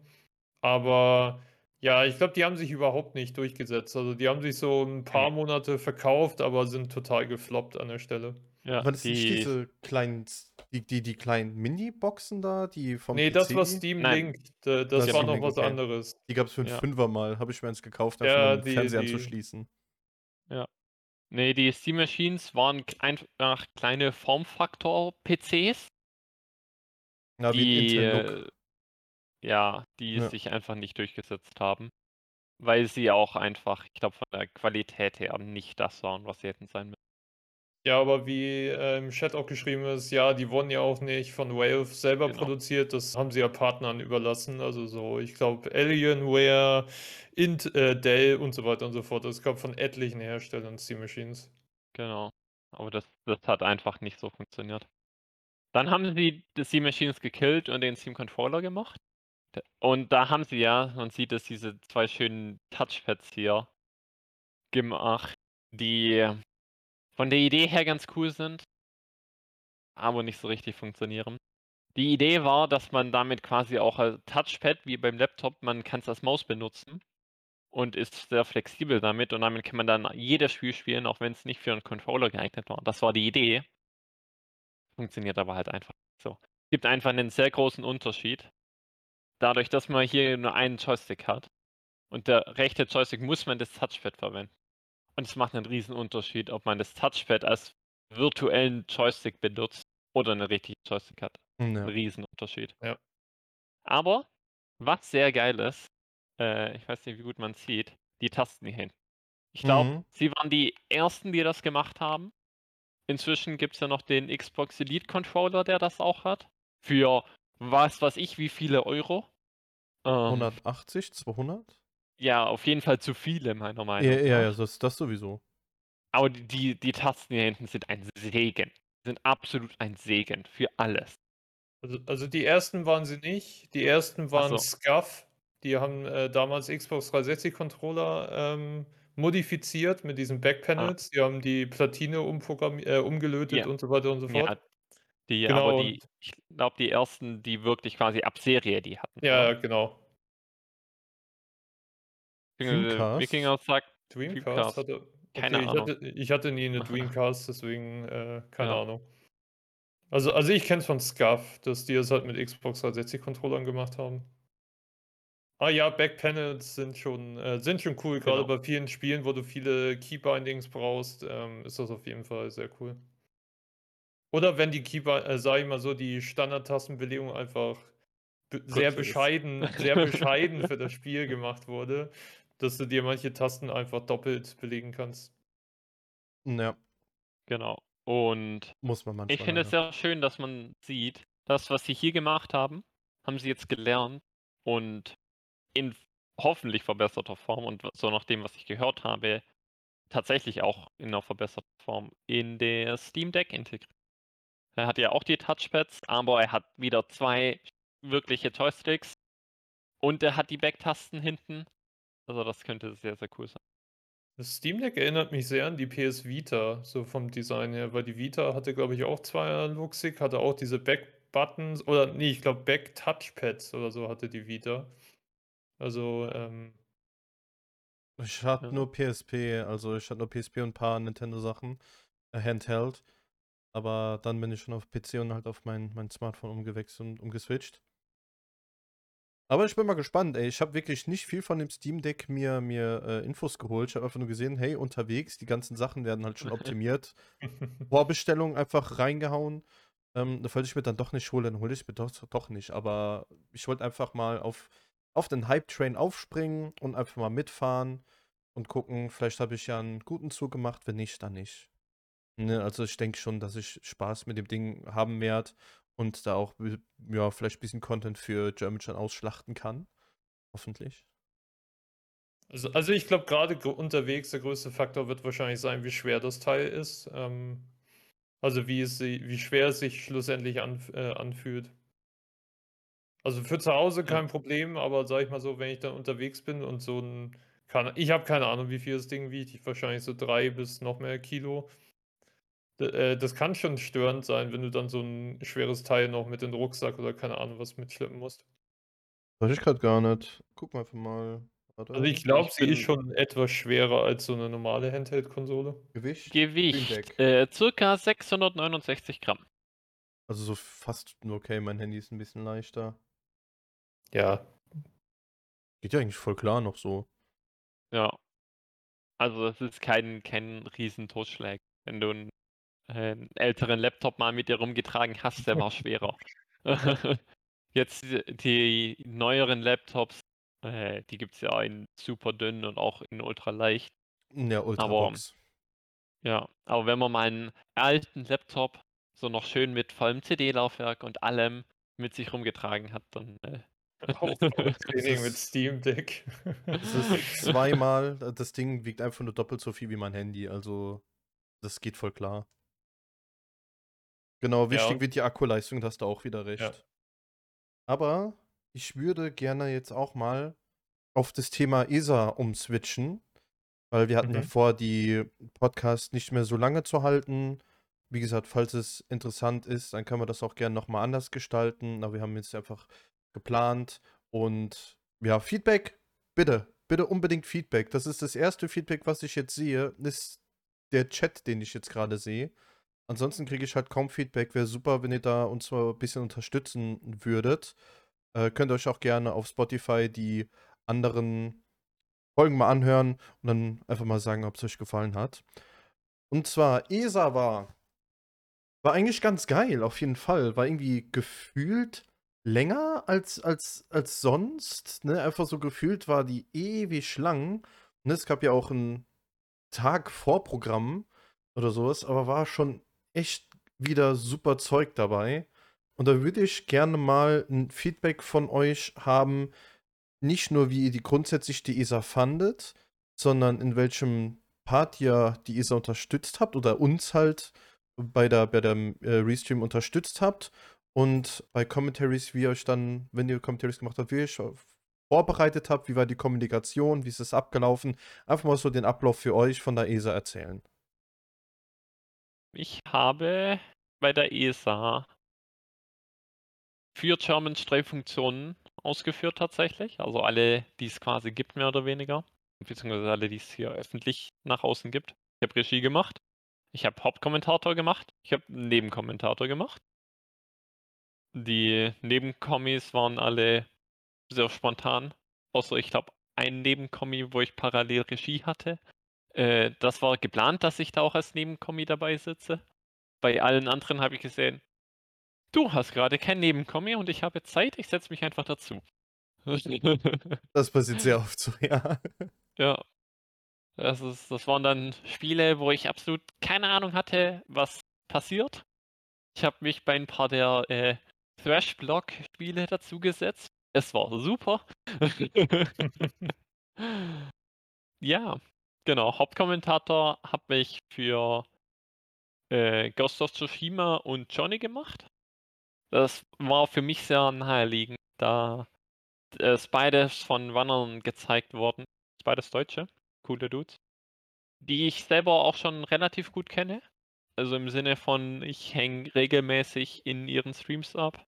Aber ja, ich glaube, die haben sich überhaupt nicht durchgesetzt. Also, die haben sich so 'n paar Ne. Monate verkauft, aber sind total gefloppt an der Stelle. Ja, Waren das nicht die diese kleinen die die die kleinen Mini-Boxen da, die vom Ne, das war PC? Steam Nein. Link. Das Das war Steam noch Link, was okay. anderes. Die gab's für 'n Ja. Fünfer mal, habe ich mir eins gekauft, einfach Ja, um die Fernseher die anzuschließen. Ja. Ne, die Steam Machines waren einfach kleine Formfaktor-PCs Ja, wie 'n die, äh ja, die Ja. sich einfach nicht durchgesetzt haben, weil sie auch einfach, ich glaube, von der Qualität her nicht das waren, was sie hätten sein müssen. Ja, aber wie, äh, im Chat auch geschrieben ist, ja, die wurden ja auch nicht von Valve selber Genau. produziert, das haben sie ja Partnern überlassen. Also so, ich glaube, Alienware, Int äh, Dell und so weiter und so fort. Das kommt von etlichen Herstellern, Steam Machines. Genau. Aber das das hat einfach nicht so funktioniert. Dann haben sie die Steam Machines gekillt und den Steam Controller gemacht. Und da haben sie ja, man sieht es, diese 2 schönen Touchpads hier gemacht, die von der Idee her ganz cool sind aber nicht so richtig funktionieren. Die Idee war, dass man damit quasi auch als Touchpad wie beim Laptop man kann's als Maus benutzen und ist sehr flexibel damit und damit kann man dann jedes Spiel spielen, auch wenn's nicht für 'n Controller geeignet war. Das war die Idee. Funktioniert aber halt einfach nicht so. Gibt einfach 'nen sehr großen Unterschied. Dadurch, dass man hier nur einen Joystick hat und der rechte Joystick muss man das Touchpad verwenden. Und es macht 'nen Riesenunterschied, ob man das Touchpad als virtuellen Joystick benutzt oder 'nen richtigen Joystick hat. Ja. Riesenunterschied. Ja. Aber was sehr geil ist, äh, ich weiß nicht, wie gut man's sieht, die Tasten hier hinten. Ich glaube, Mhm. sie waren die Ersten, die das gemacht haben. Inzwischen gibt's ja noch den Xbox Elite Controller, der das auch hat. Für was weiß ich wie viele Euro. Ähm 180, 200? Ja, auf jeden Fall zu viele, meiner Ja, Meinung ja, ja, nach. das das sowieso. Aber die die die Tasten hier hinten sind ein Segen. Sind absolut ein Segen für alles. Also also die Ersten waren sie nicht. Die Ersten Ach waren so. SCUF. Die haben, äh, damals Xbox 360 Controller, ähm, modifiziert mit diesen Ah. Backpanels. Die haben die Platine umprogrammi äh, umgelötet Ja. und so weiter und so fort. Ja, die aber Genau die und ich glaube, die Ersten, die wirklich quasi ab Serie die hatten, Ja, oder? ja, genau. Beziehungsweise Dreamcast? Wikinger sagt Dreamcast Dreamcast. hatte Keine okay, ich Ahnung. hatte ich hatte nie 'ne Dreamcast, deswegen, äh, keine Ja. Ahnung. Also also ich kenne es von SCUF, dass die das halt mit Xbox 360 Controllern gemacht haben. Ah ja, Backpanels sind schon äh, sind schon cool. Grade Genau. bei vielen Spielen, wo du viele Keybindings brauchst, ähm, ist das auf jeden Fall sehr cool. Oder wenn die Keybi äh, sage ich mal so, die Standardtastenbelegung einfach sehr bescheiden sehr bescheiden für das Spiel gemacht wurde, dass du dir manche Tasten einfach doppelt belegen kannst. Ja. Genau. Und Muss man ich manchmal finde es sehr schön, dass man sieht, das, was sie hier gemacht haben, haben sie jetzt gelernt und in hoffentlich verbesserter Form und so nach dem, was ich gehört habe, tatsächlich auch in 'ner verbesserten Form in der Steam Deck integriert. Er hat ja auch die Touchpads, aber er hat wieder 2 wirkliche Joysticks und er hat die Backtasten hinten. Also, das könnte sehr, sehr cool sein. Das Steam Deck erinnert mich sehr an die PS Vita, so vom Design her, weil die Vita hatte, glaube ich, auch 2 Analogstick, hatte auch diese Backbuttons oder ne, ich glaube Back-Touchpads oder so hatte die Vita. Also, ähm, Ich hatte Ja. nur PSP, also ich hatte nur PSP und ein paar Nintendo-Sachen, äh, Handheld. Aber dann bin ich schon auf PC und halt auf mein, mein Smartphone umgewechselt und umgeswitcht. Aber ich bin mal gespannt, ey. Ich habe wirklich nicht viel von dem Steam Deck mir, mir äh, Infos geholt. Ich habe einfach nur gesehen, hey, unterwegs, die ganzen Sachen werden halt schon optimiert. Vorbestellung einfach reingehauen. Ähm, falls ich mir dann doch nicht hole, dann hole ich mir doch, doch nicht. Aber ich wollte einfach mal auf, auf den Hype-Train aufspringen und einfach mal mitfahren und gucken. Vielleicht habe ich ja einen guten Zug gemacht, wenn nicht, dann nicht. Ne, also ich denke schon, dass ich Spaß mit dem Ding haben werde und da auch ja, vielleicht ein bisschen Content für German ausschlachten kann. Hoffentlich. Also, also ich glaube, gerade unterwegs der größte Faktor wird wahrscheinlich sein, wie schwer das Teil ist. Ähm, also wie es wie schwer es sich schlussendlich anf äh, anfühlt. Also für zu Hause Ja. kein Problem, aber sag ich mal so, wenn ich dann unterwegs bin und so ein, kann, ich habe keine Ahnung, wie viel das Ding wiegt, ich wahrscheinlich so drei bis noch mehr Kilo. D äh, das kann schon störend sein, wenn du dann so ein schweres Teil noch mit in den Rucksack oder keine Ahnung was mitschleppen musst. Weiß ich gerade gar nicht. Gucken wir einfach mal. Also Warte. ich glaube, sie ist schon etwas schwerer als so eine normale Handheld-Konsole. Gewicht? Gewicht äh, circa 669 Gramm. Also so fast nur okay, mein Handy ist ein bisschen leichter. Ja, Geht ja eigentlich voll klar noch so. Ja. Also das ist kein, kein riesen Totschlag. Wenn du äh, einen älteren Laptop mal mit dir rumgetragen hast, der war schwerer. Jetzt die, neueren Laptops, äh, die gibt es ja in super dünn und auch in ultra leicht. In der Ultrabox. Ja, aber wenn man mal einen alten Laptop so noch schön mit vollem CD-Laufwerk und allem mit sich rumgetragen hat, dann äh, Training mit Steam Deck. Es ist zweimal, das Ding wiegt einfach nur doppelt so viel wie mein Handy, also das geht voll klar. Genau, wichtig und- wird die Akkuleistung, da hast du auch wieder recht. Ja. Aber ich würde gerne jetzt auch mal auf das Thema ESA umswitchen, weil wir hatten ja Mhm. vor, die Podcast nicht mehr so lange zu halten. Wie gesagt, falls es interessant ist, dann können wir das auch gerne nochmal anders gestalten. Aber wir haben jetzt einfach geplant. Und ja, Feedback, bitte, bitte unbedingt Feedback. Das ist das erste Feedback, was ich jetzt sehe, ist der Chat, den ich jetzt gerade sehe. Ansonsten kriege ich halt kaum Feedback. Wäre super, wenn ihr da uns mal ein bisschen unterstützen würdet. Äh, könnt ihr euch auch gerne auf Spotify die anderen Folgen mal anhören und dann einfach mal sagen, ob es euch gefallen hat. Und zwar, ESA war, war eigentlich ganz geil, auf jeden Fall. War irgendwie gefühlt länger als, als, als sonst. Ne? Einfach so gefühlt war die ewig lang. Und es gab ja auch einen Tag Vorprogramm oder sowas, aber war schon echt wieder super Zeug dabei. Und da würde ich gerne mal ein Feedback von euch haben, nicht nur wie ihr die grundsätzlich die ESA fandet, sondern in welchem Part ihr die ESA unterstützt habt oder uns halt bei der, bei dem äh, Restream unterstützt habt und bei Commentaries, wie ihr euch dann, wenn ihr Commentaries gemacht habt, wie ihr euch vorbereitet habt, wie war die Kommunikation, wie ist es abgelaufen, einfach mal so den Ablauf für euch von der ESA erzählen. Ich habe bei der ESA vier German Streifunktionen ausgeführt tatsächlich. Also alle, die es quasi gibt, mehr oder weniger. Beziehungsweise alle, die es hier öffentlich nach außen gibt. Ich habe Regie gemacht. Ich habe Hauptkommentator gemacht. Ich habe Nebenkommentator gemacht. Die Nebenkommis waren alle sehr spontan. Außer ich glaube, ein Nebenkommi, wo ich parallel Regie hatte. Äh, das war geplant, dass ich da auch als Nebenkommi dabei sitze. Bei allen anderen habe ich gesehen, du hast gerade kein Nebenkommi und ich habe Zeit, ich setze mich einfach dazu. Das passiert sehr oft so, ja. ja. Das, ist, das waren dann Spiele, wo ich absolut keine Ahnung hatte, was passiert. Ich habe mich bei ein paar der äh, Thrash-Block-Spiele dazugesetzt. Es war super. ja, genau. Hauptkommentator habe ich für äh, Ghost of Tsushima und Johnny gemacht. Das war für mich sehr naheliegend, da es beides von Runnern gezeigt worden. Beides Deutsche, coole Dudes, die ich selber auch schon relativ gut kenne. Also im Sinne von, ich hänge regelmäßig in ihren Streams ab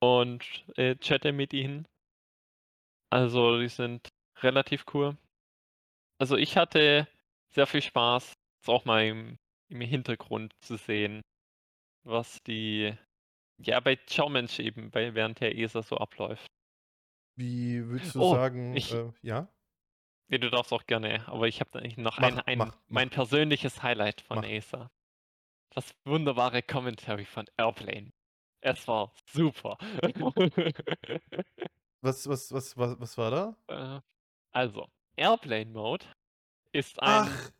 und äh, chatte mit ihnen. Also, die sind relativ cool. Also, ich hatte sehr viel Spaß, jetzt auch mal im im Hintergrund zu sehen, was die ja, bei Xiaomensch eben, bei während der ESA so abläuft. Wie würdest du Oh, sagen, ich äh, ja? Ne, du darfst auch gerne, aber ich habe noch Mach, ein ein mach, mein mach, persönliches Highlight von. ESA. Das wunderbare Commentary von Airplane. Es war super. Was, was, was, was, was war da? Äh, also, Airplane Mode ist ein Ach,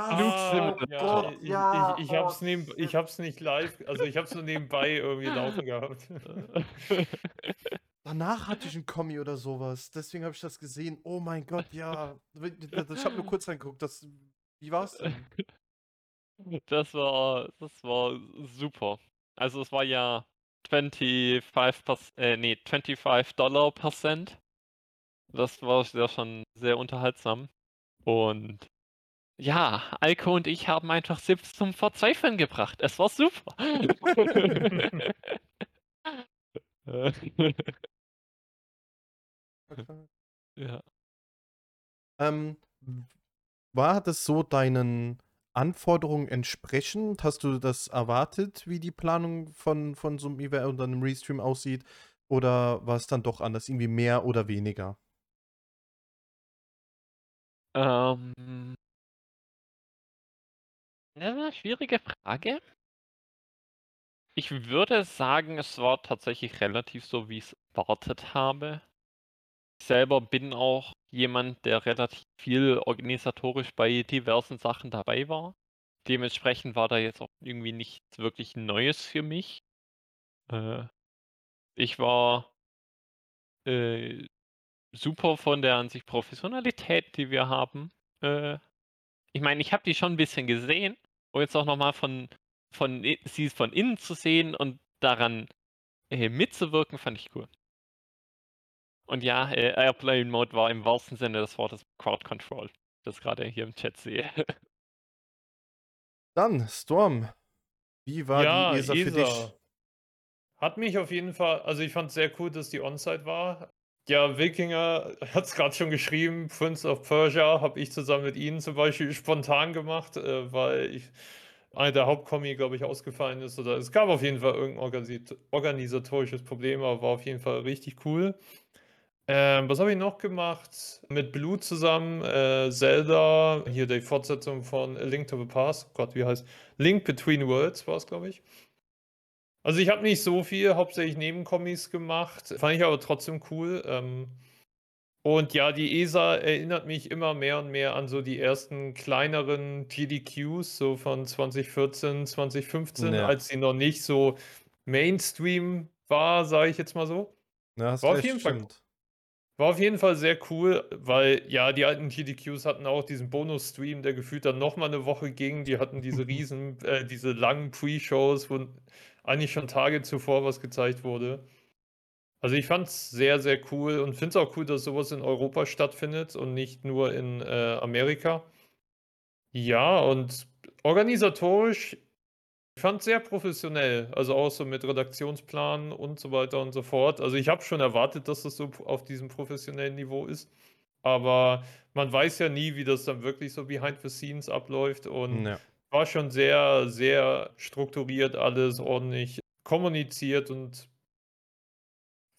Ah, ja, ich, ja, ich, ich oh, hab's neben, ich hab's nicht live, also ich hab's nur nebenbei irgendwie laufen gehabt. Danach hatte ich ein Kommi oder sowas. Deswegen habe ich das gesehen. Oh mein Gott, ja. Ich habe nur kurz reingeguckt. Das, wie war's denn? Das war das war super. Also, es war ja 25 Pers äh, ne, 25 Dollar per Cent. Das war ja schon sehr unterhaltsam. Und ja, Alko und ich haben einfach Sips zum Verzweifeln gebracht. Es war super. Ja. Ähm, war das so deinen Anforderungen entsprechend? Hast du das erwartet, wie die Planung von, von so einem Event oder einem Restream aussieht? Oder war es dann doch anders? Irgendwie mehr oder weniger? Ähm. Ja, schwierige Frage. Ich würde sagen, es war tatsächlich relativ so, wie ich's erwartet habe. Ich selber bin auch jemand, der relativ viel organisatorisch bei diversen Sachen dabei war. Dementsprechend war da jetzt auch irgendwie nichts wirklich Neues für mich. Äh, ich war äh, super von der an sich Professionalität, die wir haben. Äh, ich meine, ich habe die schon ein bisschen gesehen und jetzt auch noch mal von von sie von innen zu sehen und daran, äh, mitzuwirken, fand ich cool. Und ja, äh, Airplane Mode war im wahrsten Sinne des Wortes Crowd Control, das grade hier im Chat sehe. Dann, Storm, wie war die Ja, ESA für dich? ESA. Hat mich auf jeden Fall, also ich fand sehr cool, dass die On-Site war. Ja, Wikinger hat es gerade schon geschrieben, Prince of Persia habe ich zusammen mit ihnen zum Beispiel spontan gemacht, äh, weil ich einer der Hauptkommi, glaube ich, ausgefallen ist. Oder es gab auf jeden Fall irgendein organisatorisches Problem, aber war auf jeden Fall richtig cool. Ähm, was habe ich noch gemacht? Mit Blue zusammen, äh, Zelda, hier die Fortsetzung von A Link to the Past. Oh Gott, wie heißt? Link Between Worlds war es, glaube ich. Also ich habe nicht so viel, hauptsächlich Nebenkommis gemacht, fand ich aber trotzdem cool. Ähm, und ja, die ESA erinnert mich immer mehr und mehr an so die ersten kleineren GDQs, so von 2014, 2015, Ja. als sie noch nicht so Mainstream war, sage ich jetzt mal so. Ja, hast War auf jeden Fall stimmt. war auf jeden Fall sehr cool, weil ja, die alten GDQs hatten auch diesen Bonus-Stream, der gefühlt dann noch mal 'ne Woche ging. Die hatten diese riesen äh, diese langen Pre-Shows, wo eigentlich schon Tage zuvor was gezeigt wurde. Also, ich fand's sehr, sehr cool und finde es auch cool, dass sowas in Europa stattfindet und nicht nur in, äh, Amerika. Ja, und organisatorisch, ich fand's sehr professionell, also auch so mit Redaktionsplan und so weiter und so fort. Also, ich habe schon erwartet, dass das so auf diesem professionellen Niveau ist, aber man weiß ja nie, wie das dann wirklich so behind the scenes abläuft und Ja. War schon sehr, sehr strukturiert alles, ordentlich kommuniziert und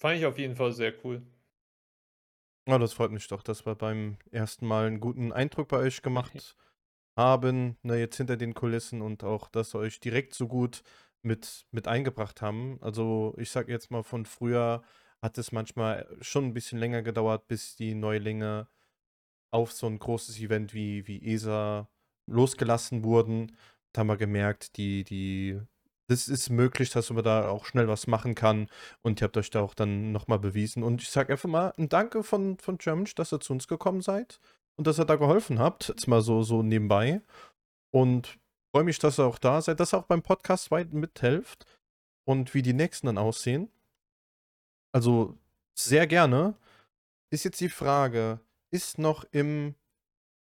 fand ich auf jeden Fall sehr cool. Ja, das freut mich doch, dass wir beim ersten Mal einen guten Eindruck bei euch gemacht haben, ne, jetzt hinter den Kulissen und auch, dass wir euch direkt so gut mit, mit eingebracht haben. Also ich sag jetzt mal, von früher hat es manchmal schon ein bisschen länger gedauert, bis die Neulinge auf so ein großes Event wie, wie ESA losgelassen wurden. Da haben wir gemerkt, die, die, das ist möglich, dass man da auch schnell was machen kann. Und ihr habt euch da auch dann nochmal bewiesen. Und ich sage einfach mal ein Danke von, von Germansch, dass ihr zu uns gekommen seid und dass ihr da geholfen habt. Jetzt mal so, so nebenbei. Und freue mich, dass ihr auch da seid, dass ihr auch beim Podcast weit mithelft und wie die nächsten dann aussehen. Also sehr gerne. Ist jetzt die Frage, ist noch im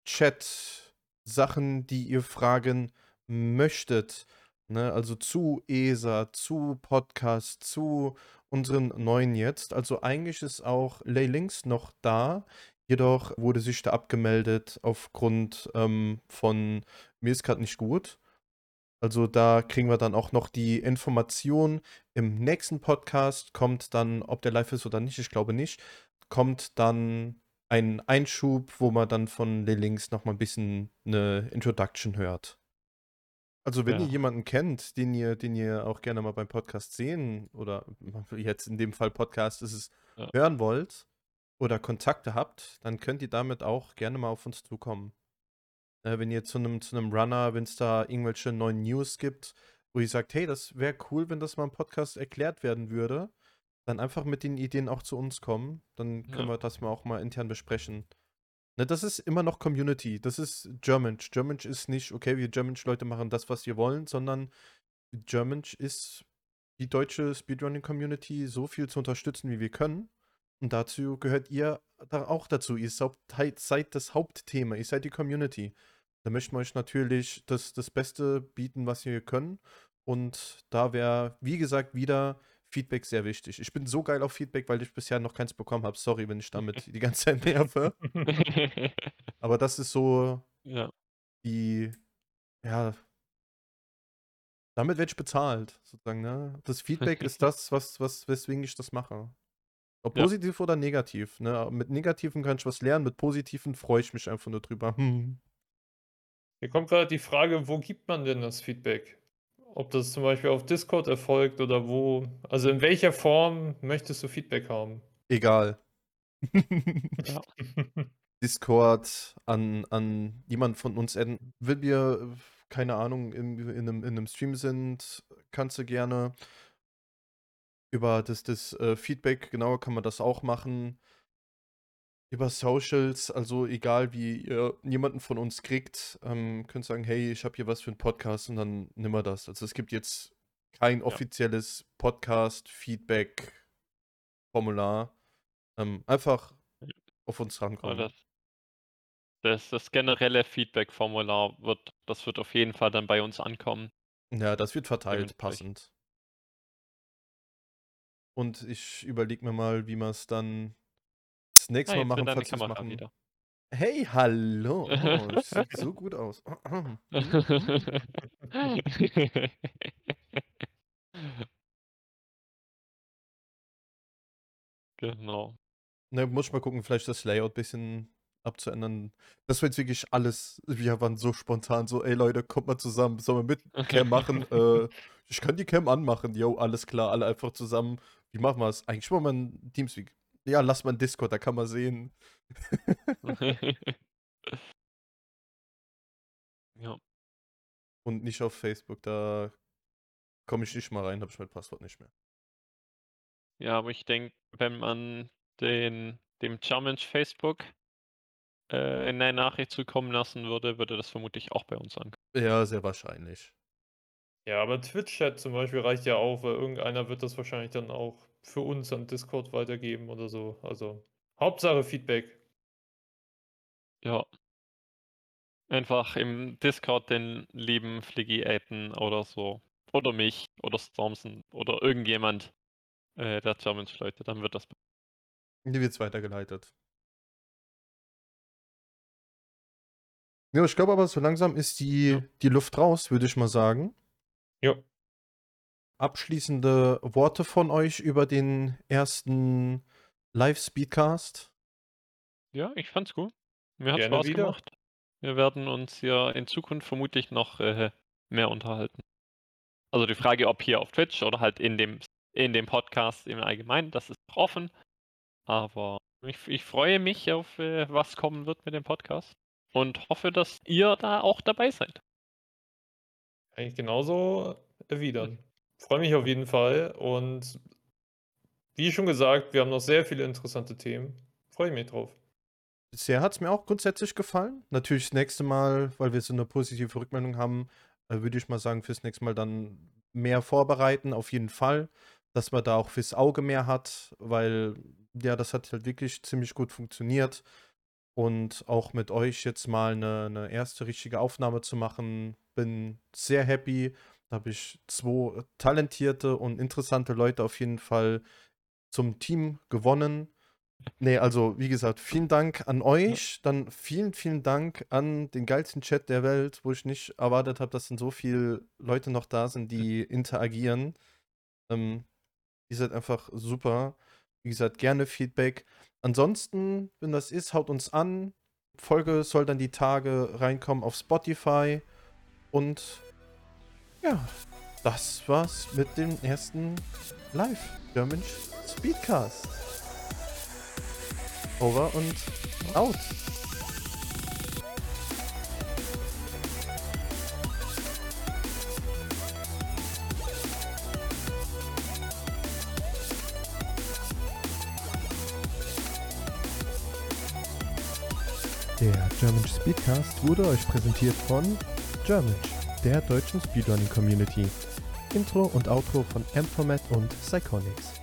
Chat Sachen, die ihr fragen möchtet? Ne? Also zu ESA, zu Podcast, zu unseren neuen jetzt. Also eigentlich ist auch Lay Links noch da. Jedoch wurde sich da abgemeldet aufgrund ähm, von mir ist gerade nicht gut. Also da kriegen wir dann auch noch die Information. Im nächsten Podcast kommt dann, ob der live ist oder nicht, ich glaube nicht, kommt dann ein Einschub, wo man dann von den Links nochmal ein bisschen eine Introduction hört. Also wenn ihr Ja. jemanden kennt, den ihr, den ihr auch gerne mal beim Podcast sehen oder jetzt in dem Fall Podcast ist es, Ja. hören wollt oder Kontakte habt, dann könnt ihr damit auch gerne mal auf uns zukommen. Äh, wenn ihr zu einem zu einem Runner, wenn es da irgendwelche neuen News gibt, wo ihr sagt, hey, das wäre cool, wenn das mal im Podcast erklärt werden würde, dann einfach mit den Ideen auch zu uns kommen. Dann können Ja. wir das mal auch mal intern besprechen. Ne, das ist immer noch Community. Das ist Germanch. Germanch ist nicht, okay, wir Germanch-Leute machen das, was wir wollen, sondern Germanch ist die deutsche Speedrunning-Community so viel zu unterstützen, wie wir können. Und dazu gehört ihr da auch dazu. Ihr seid, seid das Hauptthema, ihr seid die Community. Da möchten wir euch natürlich das, das Beste bieten, was wir können. Und da wäre, wie gesagt, wieder Feedback sehr wichtig. Ich bin so geil auf Feedback, weil ich bisher noch keins bekommen habe. Sorry, wenn ich damit die ganze Zeit nerve. Aber das ist so ja. die, ja, damit werde ich bezahlt, sozusagen, ne? Das Feedback ist das, was, was, weswegen ich das mache. Ob Ja. positiv oder negativ, ne? Mit negativen kann ich was lernen, mit positiven freue ich mich einfach nur drüber. Hm. Hier kommt gerade die Frage, wo gibt man denn das Feedback? Ob das zum Beispiel auf Discord erfolgt oder wo? Also in welcher Form möchtest du Feedback haben? Egal. Ja. Discord an, an jemand von uns, enden. wenn wir, keine Ahnung, in, in, einem, in einem Stream sind, kannst du gerne über das, das äh, Feedback, genauer kann man das auch machen. Über Socials, also egal wie ihr jemanden von uns kriegt, ähm, könnt sagen, hey, ich habe hier was für einen Podcast und dann nimm mal das. Also es gibt jetzt kein offizielles Podcast-Feedback-Formular. Ähm, einfach auf uns rankommen. das, das, das generelle Feedback-Formular wird, das wird auf jeden Fall dann bei uns ankommen. Ja, das wird verteilt, passend. Und ich überlege mir mal, wie wir es dann das nächste Mal machen, wir machen. wieder. Hey, hallo. Oh, das sieht so gut aus. genau. Ne, muss ich mal gucken, vielleicht das Layout ein bisschen abzuändern. Das war jetzt wirklich alles, wir waren so spontan, so, ey Leute, kommt mal zusammen, sollen wir mit Cam machen? äh, ich kann die Cam anmachen, yo, alles klar, alle einfach zusammen. Wie machen wir es? Eigentlich wollen wir ein Teamspeak. Ja, lass mal ein Discord, da kann man sehen. ja. Und nicht auf Facebook, da komme ich nicht mal rein, habe ich mein Passwort nicht mehr. ja, aber ich denke, wenn man den, dem Challenge Facebook äh, in eine Nachricht zukommen lassen würde, würde das vermutlich auch bei uns ankommen. Ja, sehr wahrscheinlich. Ja, aber Twitch-Chat zum Beispiel reicht ja auch, weil irgendeiner wird das wahrscheinlich dann auch für uns an Discord weitergeben oder so. Also Hauptsache Feedback. Ja. Einfach im Discord den lieben Fliggy adden oder so. Oder mich oder Stormson oder irgendjemand äh, der Challenge-Leute, dann wird das. Die wird weitergeleitet. Ja, ich glaube aber, so langsam ist die, Ja. die Luft raus, würde ich mal sagen. Ja. Abschließende Worte von euch über den ersten Live-Speedcast. Ja, ich fand's gut. Mir hat Gerne Spaß wieder. gemacht. Wir werden uns hier in Zukunft vermutlich noch äh, mehr unterhalten. Also die Frage, ob hier auf Twitch oder halt in dem, in dem Podcast im Allgemeinen, das ist noch offen. Aber ich, ich freue mich auf, äh, was kommen wird mit dem Podcast. Und hoffe, dass ihr da auch dabei seid. Eigentlich genauso erwidern. Freue mich auf jeden Fall und wie schon gesagt, wir haben noch sehr viele interessante Themen. Freue ich mich drauf. Bisher hat es mir auch grundsätzlich gefallen. Natürlich das nächste Mal, weil wir so eine positive Rückmeldung haben, äh, würde ich mal sagen, fürs nächste Mal dann mehr vorbereiten, auf jeden Fall. Dass man da auch fürs Auge mehr hat, weil ja, das hat halt wirklich ziemlich gut funktioniert. Und auch mit euch jetzt mal eine, eine erste richtige Aufnahme zu machen, bin sehr happy, Da habe ich zwei talentierte und interessante Leute auf jeden Fall zum Team gewonnen. Nee, also wie gesagt, vielen Dank an euch. Dann vielen, vielen Dank an den geilsten Chat der Welt, wo ich nicht erwartet habe, dass dann so viele Leute noch da sind, die interagieren. Ähm, ihr seid einfach super. Wie gesagt, gerne Feedback. Ansonsten, wenn das ist, haut uns an. Folge soll dann die Tage reinkommen auf Spotify. Und ja, das war's mit dem ersten Live German Speedcast. Over und out. Der German Speedcast wurde euch präsentiert von German, der deutschen Speedrunning Community. Intro und Outro von Amphomet und Psychonics.